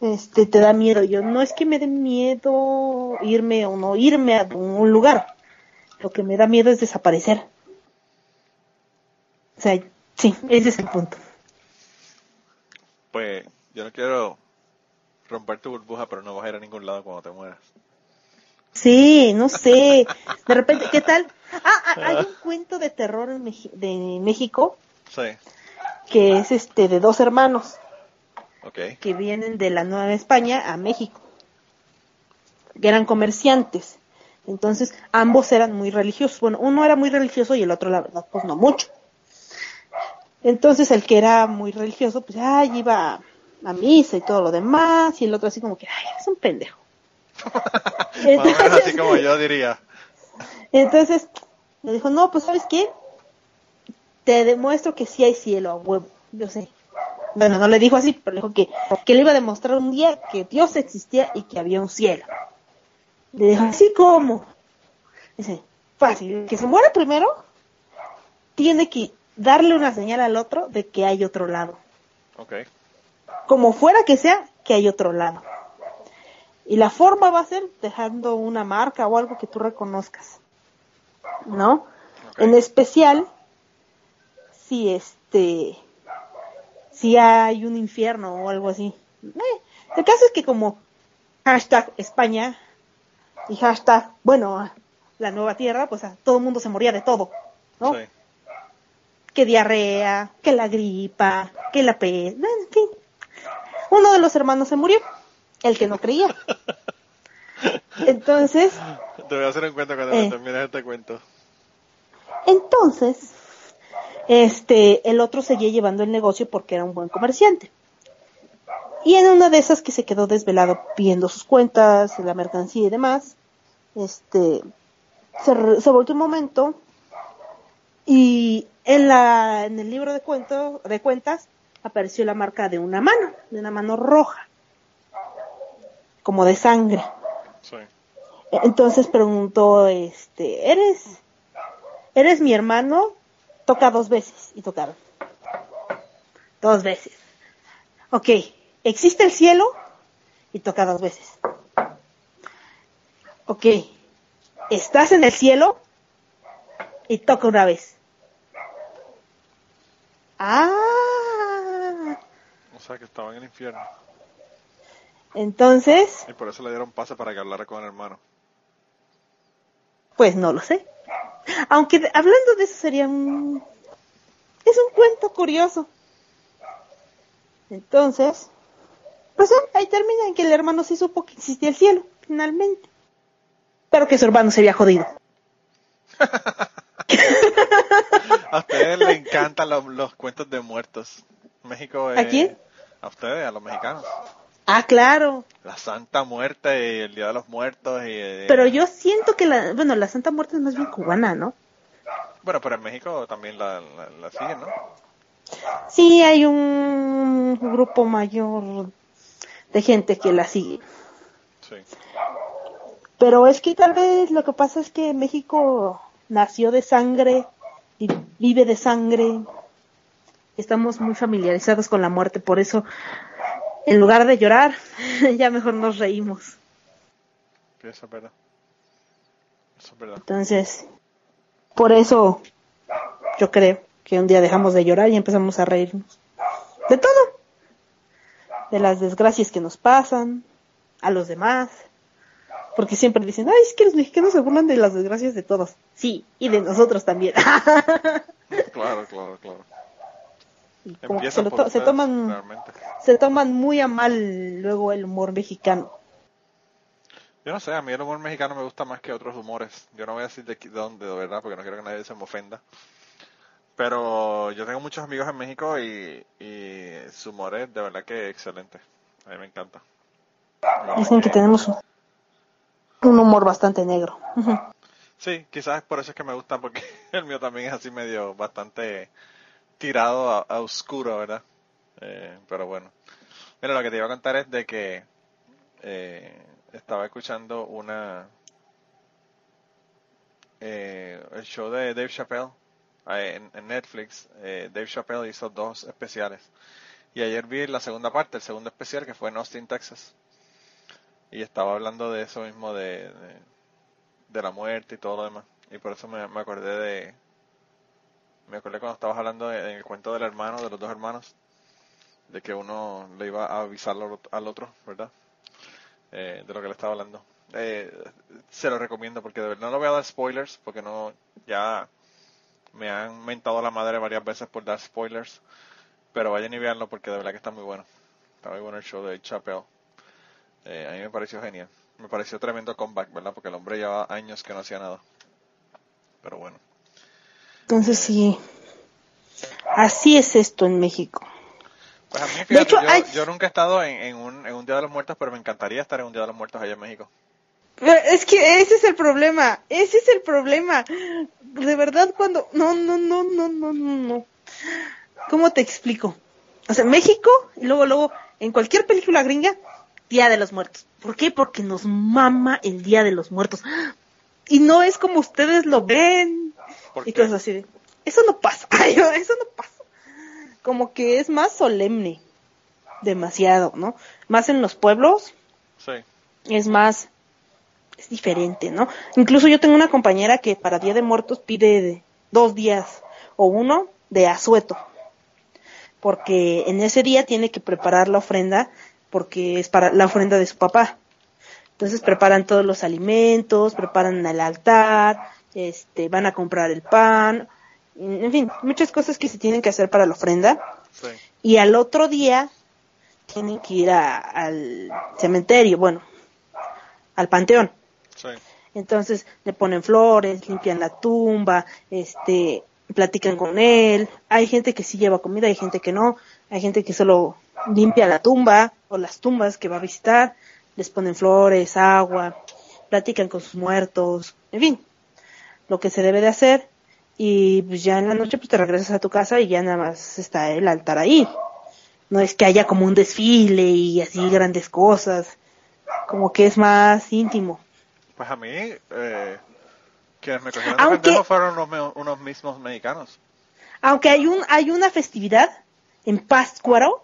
este te da miedo. Yo no es que me dé miedo irme o no irme a un lugar. Lo que me da miedo es desaparecer. O sea, sí, ese es el punto. Pues yo no quiero romper tu burbuja, pero no vas a ir a ningún lado cuando te mueras. Sí, no sé. De repente, ¿qué tal? Ah, ah, hay un cuento de terror en de México Sí, que es este de dos hermanos. ok. que vienen de la Nueva España a México, que eran comerciantes. Entonces, ambos eran muy religiosos. Bueno, uno era muy religioso y el otro, la verdad, pues no mucho. Entonces, el que era muy religioso, pues, ay, iba a misa y todo lo demás, y el otro así como que, ay, es un pendejo. Más o menos así como yo diría. Entonces, le dijo, no, pues, ¿sabes qué? Te demuestro que sí hay cielo a huevo. Yo sé. Bueno, no le dijo así, pero le dijo que, que le iba a demostrar un día que Dios existía y que había un cielo. Le dijo, ¿así cómo? Dice, fácil, que se muera primero tiene que darle una señal al otro de que hay otro lado. Ok. Como fuera que sea, que hay otro lado. Y la forma va a ser dejando una marca o algo que tú reconozcas. ¿no? En especial, si este, si hay un infierno o algo así. Eh, el caso es que como hashtag España y hashtag, bueno, la nueva tierra, pues a todo el mundo se moría de todo, ¿no? Sí. Que diarrea, que la gripa, que la peste, en fin. Uno de los hermanos se murió, el que no creía. Entonces, Te voy a hacer un cuento cuando Eh. termines este cuento. Entonces, este, el otro seguía llevando el negocio porque era un buen comerciante. Y en una de esas que se quedó desvelado viendo sus cuentas, la mercancía y demás, este, se, se volteó un momento y en la, en el libro de cuento, de cuentas apareció la marca de una mano, de una mano roja, como de sangre. Sí. Entonces preguntó, este, ¿eres, eres mi hermano? Toca dos veces. Y tocaron. Dos veces. Ok, ¿existe el cielo? Y toca dos veces. Ok, ¿estás en el cielo? Y toca una vez. Ah, O sea que estaba en el infierno. entonces, Y por eso le dieron pase para que hablara con el hermano. Pues no lo sé. Aunque hablando de eso sería un... Es un cuento curioso. Entonces, pues ahí termina en que el hermano sí supo que existía el cielo, finalmente. Pero que su hermano se había jodido. A ustedes les encantan los, los cuentos de muertos. México es... ¿A quién? A ustedes, a los mexicanos. Ah, claro. La Santa Muerte y el Día de los Muertos y... eh, Pero yo siento que la... Bueno, la Santa Muerte es más bien cubana, ¿no? Bueno, pero en México también la, la, la siguen, ¿no? Sí, hay un grupo mayor de gente que la sigue. Sí. Pero es que tal vez lo que pasa es que México nació de sangre vive de sangre. Estamos muy familiarizados con la muerte, por eso en lugar de llorar, ya mejor nos reímos. Eso es verdad. Eso es verdad. Entonces, por eso yo creo que un día dejamos de llorar y empezamos a reírnos. De todo. De las desgracias que nos pasan, a los demás. Porque siempre dicen, ay, es que los mexicanos se burlan de las desgracias de todos. Sí, y de nosotros también. Claro, claro, claro. Y como que se, lo toman realmente. se toman muy a mal luego el humor mexicano. Yo no sé, a mí el humor mexicano me gusta más que otros humores. Yo no voy a decir de dónde, de verdad, porque no quiero que nadie se me ofenda. Pero yo tengo muchos amigos en México y, y su humor es de verdad que excelente. A mí me encanta. Dicen que tenemos un, humor bastante negro. Sí, quizás por eso es que me gusta, porque el mío también es así medio bastante tirado a, a oscuro, ¿verdad? Eh, pero bueno. Mira, lo que te iba a contar es de que eh, estaba escuchando una eh, el show de Dave Chappelle eh, en, en Netflix. Eh, Dave Chappelle hizo dos especiales. Y ayer vi la segunda parte, el segundo especial, que fue en Austin, Texas. Y estaba hablando de eso mismo, de, de, la muerte y todo lo demás. Y por eso me, me acordé de... Me acordé cuando estabas hablando de- en el cuento del hermano, de los dos hermanos, de que uno le iba a avisar al ot- al otro, ¿verdad? Eh, de lo que le estaba hablando. Eh, se lo recomiendo porque de verdad no lo voy a dar spoilers, porque no, ya me han mentado la madre varias veces por dar spoilers. Pero vayan y veanlo porque de verdad que está muy bueno. Está muy bueno el show de Chappelle. Eh, a mí me pareció genial. Me pareció tremendo comeback, ¿verdad? Porque el hombre llevaba años que no hacía nada. Pero bueno. Entonces sí, así es esto en México. Pues a mí, De fíjate, hecho, yo, hay- yo nunca he estado en, en un, en un Día de los Muertos, pero me encantaría estar en un Día de los Muertos allá en México. Pero es que ese es el problema, ese es el problema. De verdad cuando... No, no, no, no, no, no, no. ¿Cómo te explico? O sea, México, y luego, luego, en cualquier película gringa, Día de los Muertos. ¿Por qué? Porque nos mama el Día de los Muertos. Y no es como ustedes lo ven. ¿Por Y qué? cosas así de, eso no pasa, eso no pasa. Como que es más solemne. Demasiado, ¿no? Más en los pueblos, Sí, es más es diferente, ¿no? Incluso yo tengo una compañera que para Día de Muertos pide de- dos días o uno de asueto, porque en ese día tiene que preparar la ofrenda, porque es para la ofrenda de su papá. Entonces preparan todos los alimentos, preparan el altar, este, van a comprar el pan, en fin, muchas cosas que se tienen que hacer para la ofrenda. Sí. Y al otro día tienen que ir a- al cementerio, bueno, al panteón. Sí. Entonces le ponen flores, limpian la tumba, este, platican con él. Hay gente que sí lleva comida, hay gente que no. Hay gente que solo limpia la tumba o las tumbas que va a visitar. Les ponen flores, agua, platican con sus muertos, en fin, lo que se debe de hacer. Y pues ya en la noche pues te regresas a tu casa y ya nada más está el altar ahí. No es que haya como un desfile y así grandes cosas. Como que es más íntimo. Pues a mí, eh, quienes me cogieron Aunque- de pendejo fueron unos, unos mismos mexicanos. Aunque hay un hay una festividad en Pátzcuaro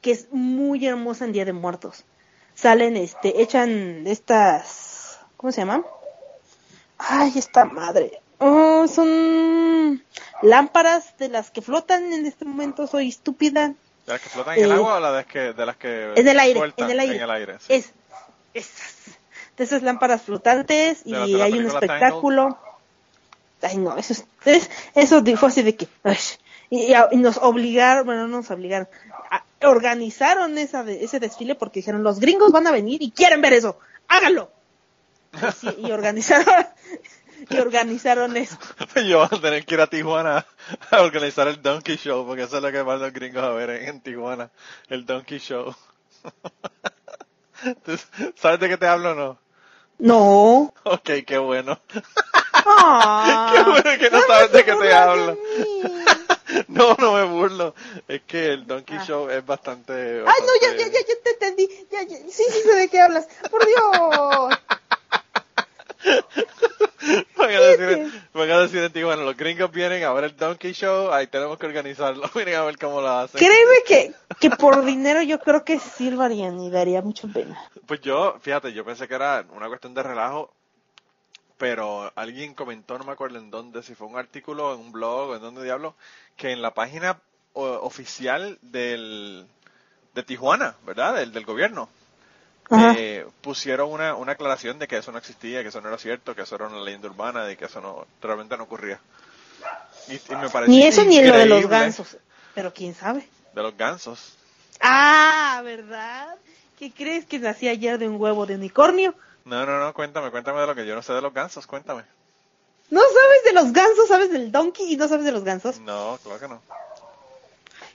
que es muy hermosa en Día de Muertos. Salen, este, echan estas, ¿cómo se llaman? Ay, esta madre. Oh, son lámparas de las que flotan en este momento. Soy estúpida. ¿De las que flotan en el Eh, agua o la de, que, de las que En el aire, en el aire. En el aire, sí. Es, esas, de esas lámparas flotantes De y de la hay un espectáculo. Ay, no, eso es, es- eso fue así de que, ay, y, y- y nos obligaron, bueno, no nos obligaron, a- organizaron esa de- ese desfile porque dijeron, los gringos van a venir y quieren ver eso, háganlo. Y, sí, y organizaron, y organizaron eso. Yo voy a tener que ir a Tijuana a organizar el Donkey Show, porque eso es lo que van los gringos a ver en, en Tijuana, el Donkey Show. ¿Tú ¿Sabes de qué te hablo o no? No. Ok, qué bueno. Ah, Qué bueno que no sabes de qué te de hablo. No, no me burlo. Es que el Donkey Ah. Show es bastante... Ay, no, ya, ya, ya, ya te entendí. Ya, ya, sí, sí sé de qué hablas. Por Dios. Van a, decir, van a decir en Tijuana, los gringos vienen a ver el Donkey Show, ahí tenemos que organizarlo, miren a ver cómo lo hacen. Créeme que, que por dinero yo creo que sí lo harían y daría mucha pena. Pues yo, fíjate, yo pensé que era una cuestión de relajo, pero alguien comentó, no me acuerdo en dónde, si fue un artículo, en un blog o en dónde diablo, que en la página oficial del, de Tijuana, ¿verdad? Del, del gobierno, eh, pusieron una, una aclaración de que eso no existía, que eso no era cierto, que eso era una leyenda urbana, de que eso no realmente no ocurría. Y, y me pareció Ni eso ni lo de los gansos. Pero quién sabe. De los gansos. Ah, ¿verdad? ¿Qué crees que nací ayer de un huevo de unicornio? No, no, no, cuéntame, cuéntame de lo que yo no sé de los gansos, cuéntame. ¿No sabes de los gansos? ¿Sabes del donkey y no sabes de los gansos? No, claro que no.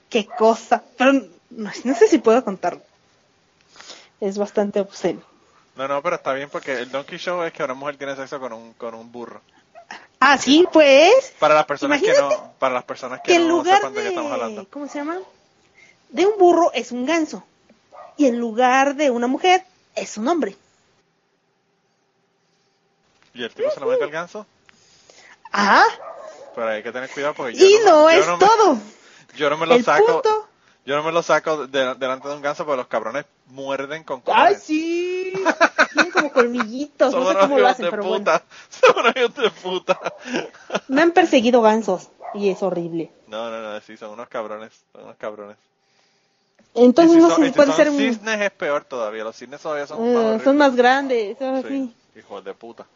Qué cosa. Pero no, no sé si puedo contarlo. Es bastante obsceno. No, no, pero está bien porque el Donkey Show es que una mujer tiene sexo con un, con un burro. Ah, sí, pues. Para las personas que no, para las personas que que en no lugar sepan de qué estamos hablando. de, ¿cómo se llama? De un burro es un ganso. Y en lugar de una mujer es un hombre. ¿Y el tipo se lo mete al ganso? Ah, Pero hay que tener cuidado porque yo y no, no yo es no me- todo. yo no me lo El saco, punto. yo no me lo saco de- delante de un ganso porque los cabrones muerden con Ay, cojones. sí. Tienen como colmillitos. Son No sé cómo lo hacen, de pero bueno. puta. Son unos hijos de puta. Me han perseguido gansos. Y es horrible. No, no, no, sí, son unos cabrones. Son unos cabrones. Entonces si no son- y si puede son ser un... cisnes es peor todavía. Los cisnes todavía son eh, más son más grandes. Sí, sí. hijos de puta.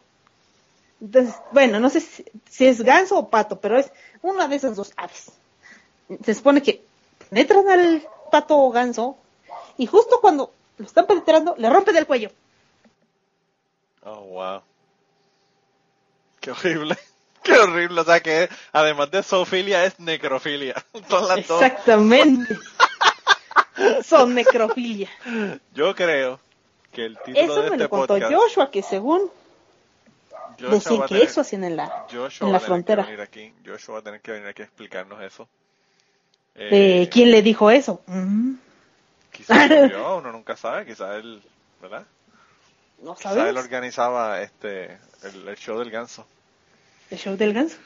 Entonces, bueno, no sé si, si es ganso o pato, pero es una de esas dos aves. Se supone que penetran al pato o ganso y justo cuando lo están penetrando, le rompen el cuello. Oh, wow. Qué horrible. Qué horrible. O sea que además de zoofilia es necrofilia. Exactamente. Son necrofilia. Yo creo que el título Eso de me este lo contó podcast. Joshua, que según A que tener- eso hacían en la, Joshua en la frontera. Aquí. Joshua va a tener que venir aquí a explicarnos eso. Eh, ¿Quién le dijo eso? Mm, Quizás vio, uno nunca sabe. Quizás él, ¿verdad? no Quizás él organizaba este el, el show del ganso. El show del ganso.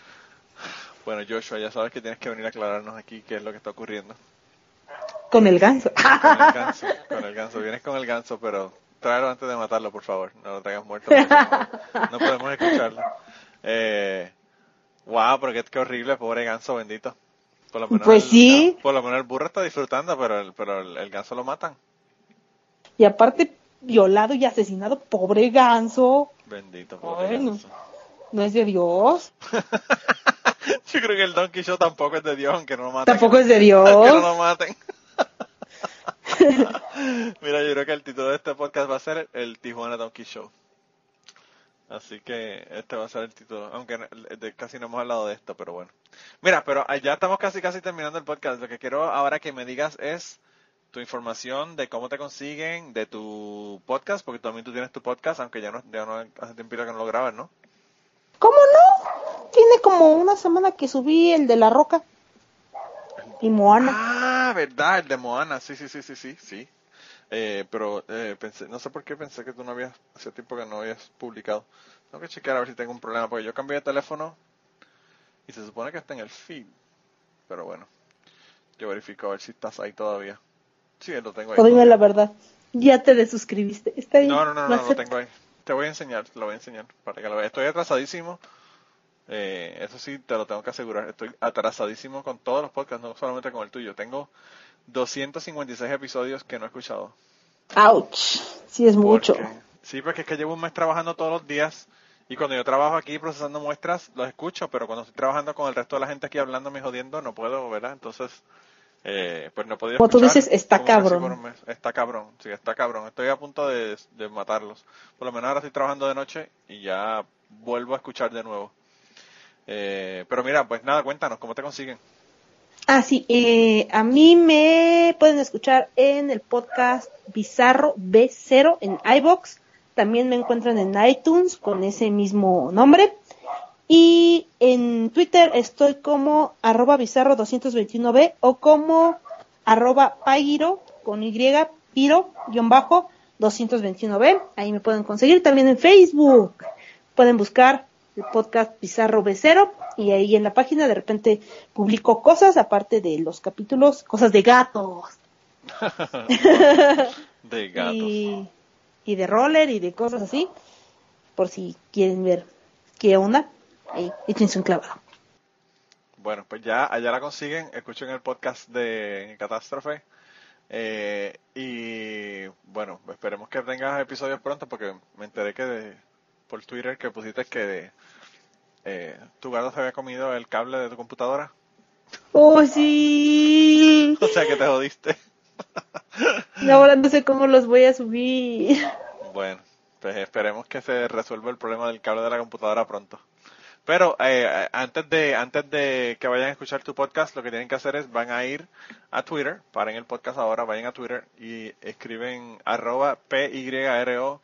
Bueno, Joshua, ya sabes que tienes que venir a aclararnos aquí qué es lo que está ocurriendo. Con el ganso. Con el ganso, con el ganso. Vienes con el ganso, pero tráelo antes de matarlo, por favor. No lo traigas muerto. No, no podemos escucharlo. Eh, wow, pero qué, qué horrible, pobre ganso bendito. Por lo menos Pues el- sí. Por lo menos el burro está disfrutando, pero el, pero el, el ganso lo matan. Y aparte, violado y asesinado, pobre ganso. Bendito, pobre Bueno. ganso. No es de Dios. Yo creo que el Donkey Show tampoco es de Dios, aunque no lo maten. Tampoco es de Aunque no Dios. lo maten. Mira, yo creo que el título de este podcast va a ser el Tijuana Donkey Show. Así que este va a ser el título, aunque casi no hemos hablado de esto, pero bueno. Mira, pero ya estamos casi casi terminando el podcast. Lo que quiero ahora que me digas es tu información de cómo te consiguen, de tu podcast, porque también tú tienes tu podcast, aunque ya no, ya no hace tiempo que no lo grabas, ¿no? ¿Cómo no? Tiene como una semana que subí el de la roca. Y Moana. Ah, verdad, el de Moana, sí, sí, sí, sí, sí, sí. Eh, pero eh, pensé, no sé por qué pensé que tú no habías, hacía tiempo que no habías publicado. Tengo que chequear a ver si tengo un problema, porque yo cambié de teléfono y se supone que está en el feed. Pero bueno, yo verifico a ver si estás ahí todavía. Sí, lo tengo ahí. O dime la verdad. Ya te desuscribiste. Está ahí. No, no, no, no, Lo tengo ahí. Te voy a enseñar, te lo voy a enseñar para que lo veas. Estoy atrasadísimo. Eh, eso sí, te lo tengo que asegurar. Estoy atrasadísimo con todos los podcasts, no solamente con el tuyo. Tengo 256 episodios que no he escuchado. Ouch. Sí es mucho. Porque- sí, porque es que llevo un mes trabajando todos los días y cuando yo trabajo aquí procesando muestras los escucho, pero cuando estoy trabajando con el resto de la gente aquí hablándome y jodiendo no puedo, ¿verdad? Entonces, eh, pues no podía Como tú escuchar dices, está cabrón. Está cabrón, sí, está cabrón. Estoy a punto de, de matarlos. Por lo menos ahora estoy trabajando de noche y ya vuelvo a escuchar de nuevo. Eh, pero mira, pues nada, cuéntanos, ¿cómo te consiguen? Ah, sí. eh, a mí me pueden escuchar en el podcast Bizarro B0 en iBox. También me encuentran en iTunes con ese mismo nombre. Y en Twitter estoy como arroba bizarro 221b o como arroba pairo con y piro guion bajo 221b. Ahí me pueden conseguir. También en Facebook pueden buscar el podcast Bizarro B0 y ahí en la página de repente publico cosas aparte de los capítulos, cosas de gatos De gatos. y, y de roller y de cosas así, por si quieren ver qué onda, ahí échense un clavado. Bueno, pues ya allá la consiguen, escuchen el podcast de Catástrofe. Eh, y bueno, esperemos que tengas episodios pronto porque me enteré que de- por Twitter que pusiste que eh, tu gato se había comido el cable de tu computadora. ¡Oh, sí! O sea que te jodiste. Ahora no sé cómo los voy a subir. Bueno, pues esperemos que se resuelva el problema del cable de la computadora pronto. Pero eh, antes de antes de que vayan a escuchar tu podcast, lo que tienen que hacer es van a ir a Twitter, paren el podcast ahora, vayan a Twitter y escriben arroba PYRO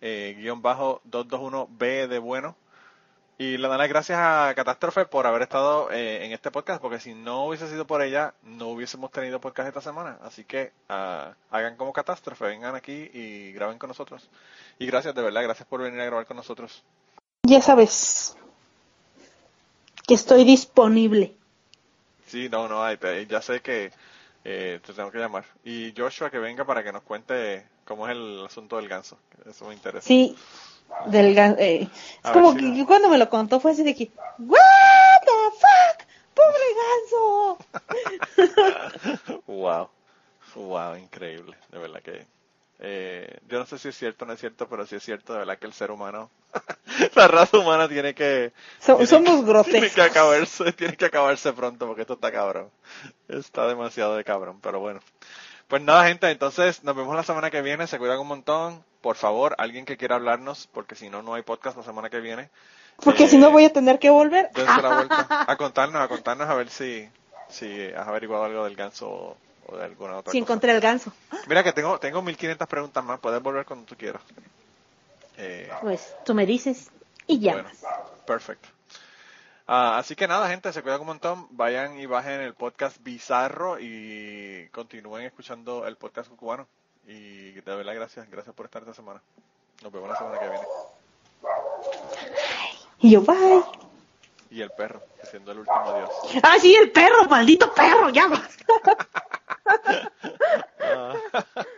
eh, guion bajo 221B de bueno y le dan las gracias a Catástrofe por haber estado eh, en este podcast, porque si no hubiese sido por ella, no hubiésemos tenido podcast esta semana. Así que ah, hagan como Catástrofe, vengan aquí y graben con nosotros. Y gracias, de verdad, gracias por venir a grabar con nosotros. Ya sabes que estoy disponible. Sí, no, no, hay, te- ya sé que eh, te tengo que llamar. Y Joshua que venga para que nos cuente cómo es el asunto del ganso. Eso me interesa. Sí, del gan- eh, es como si que no. cuando me lo contó fue así de que, ¿What the fuck? ¡Pobre ganso! Wow, wow, increíble, de verdad que eh, yo no sé si es cierto o no es cierto, pero sí es cierto, de verdad que el ser humano, la raza humana tiene que So- tiene somos que- Tiene que acabarse, tiene que acabarse pronto porque esto está cabrón, está demasiado de cabrón, pero bueno. Pues nada, gente, entonces nos vemos la semana que viene, se cuidan un montón, por favor, alguien que quiera hablarnos, porque si no, no hay podcast la semana que viene. Porque Eh, si no voy a tener que volver. dense la vuelta a contarnos, a contarnos a ver si, si has averiguado algo del ganso o, de alguna otra Si cosa. encontré el ganso. Mira que tengo, tengo 1500 preguntas más, puedes volver cuando tú quieras. Eh, Pues tú me dices y ya. bueno, perfecto. Ah, así que nada, gente, se cuidan un montón. Vayan y bajen el podcast Bizarro y continúen escuchando el podcast cubano. Y de verdad, gracias, gracias por estar esta semana. Nos vemos la semana que viene. Y yo, bye. Y el perro, siendo el último adiós. Ah, sí, el perro, maldito perro, ya vas.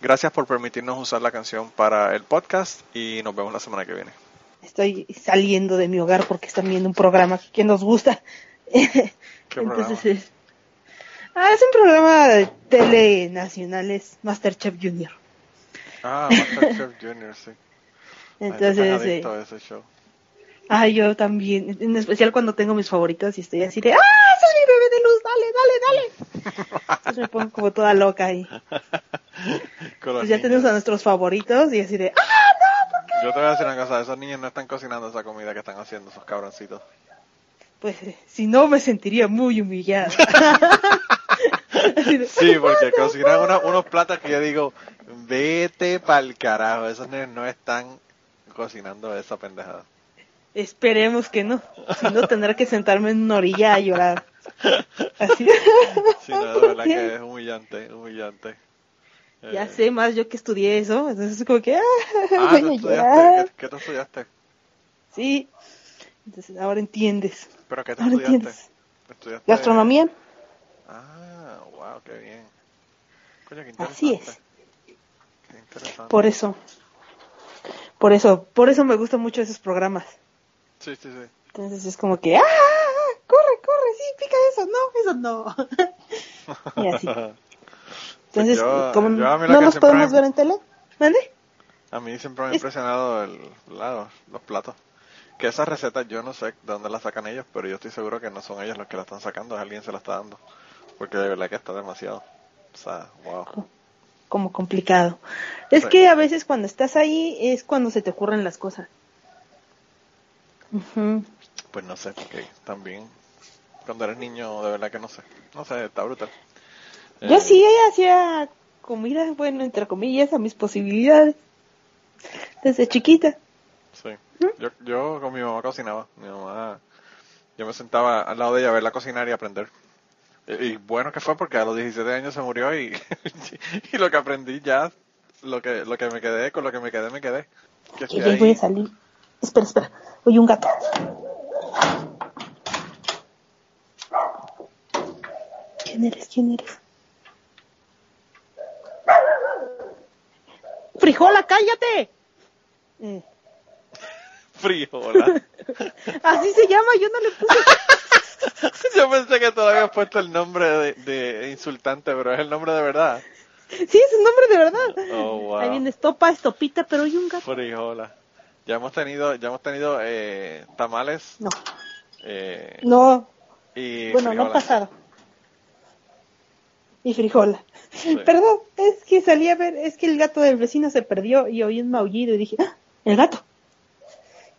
Gracias por permitirnos usar la canción para el podcast y nos vemos la semana que viene. Estoy saliendo de mi hogar porque están viendo un programa que nos gusta. ¿Qué Entonces programa? es, ah, es un programa de tele nacional, es Masterchef Junior. Ah, Masterchef Junior, sí. Ay, Entonces, eh, adicto a ese show. Ah, yo también, en especial cuando tengo mis favoritos y estoy así de, ¡ah, ese es mi bebé de luz! ¡Dale, dale, dale! Entonces me pongo como toda loca ahí. Pues ya tenemos a nuestros favoritos y así de, ¡ah, Yo te voy a decir una cosa, esos niños no están cocinando esa comida que están haciendo, esos cabroncitos. pues eh, si no me sentiría muy humillada. De, Sí, porque cocinan una- unos platos que yo digo, vete pa'l carajo, esos niños no están cocinando esa pendejada. Esperemos que no. Si no, tendré que sentarme en una orilla a llorar. Así. Sí, no, de verdad que es humillante, humillante. Ya Eh, sé más yo que estudié eso. Entonces es como que, ah, Ah, voy ¿tú a llorar. ¿Qué, qué tú estudiaste? Sí. Entonces ahora entiendes. ¿Pero qué tú Ahora estudiaste? entiendes. ¿Estudiaste? Gastronomía. Ah, wow, qué bien. Coño, qué Así es. Qué. Por eso. Por eso, por eso me gustan mucho esos programas. Sí, sí, sí. Entonces es como que, ah, corre, corre, sí, pica eso, no, eso no. y así. Entonces, yo- como yo no nos podemos me- ver en tele, ¿mande? A mí siempre me ha Es- impresionado el, la- los platos. Que esas recetas yo no sé de dónde las sacan ellos, pero yo estoy seguro que no son ellos los que la están sacando, es alguien se la está dando. Porque de verdad que está demasiado. O sea, wow. Como complicado. Es Sí. que a veces cuando estás ahí es cuando se te ocurren las cosas. Pues no sé, porque también cuando eres niño, de verdad que no sé. No sé, está brutal. Yo Eh, sí hacía comida, bueno, entre comillas, a mis posibilidades. Desde chiquita. Sí. Yo, yo con mi mamá cocinaba. Mi mamá, yo me sentaba al lado de ella a verla cocinar y aprender. Y, y bueno que fue porque a los 17 años se murió y, y lo que aprendí ya, lo que, lo que me quedé, con lo que me quedé, me quedé. Que Que ya voy a salir. Espera, espera. Oye, un gato. ¿Quién eres? ¿Quién eres? ¡Frijola, cállate! Eh, Frijola. así se llama, yo no le puse. yo pensé que todavía habías puesto el nombre de, de insultante, pero es el nombre de verdad. Sí, es un nombre de verdad. Oh, wow. Ahí viene estopa, estopita, pero hay un gato. Frijola. Ya hemos tenido, ya hemos tenido eh, tamales No, eh, no, y bueno, no frijola. pasado. Y frijola. Sí. Perdón, es que salí a ver, es que el gato del vecino se perdió y oí un maullido y dije, ¡ah! El gato.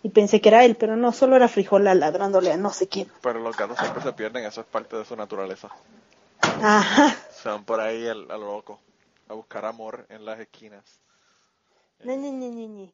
Y pensé que era él, pero no, solo era frijola ladrándole a no sé quién. Pero los gatos siempre se pierden, eso es parte de su naturaleza. Ajá. Se van por ahí al- a lo loco, a buscar amor en las esquinas. Ne, ne, ne, ne, ne,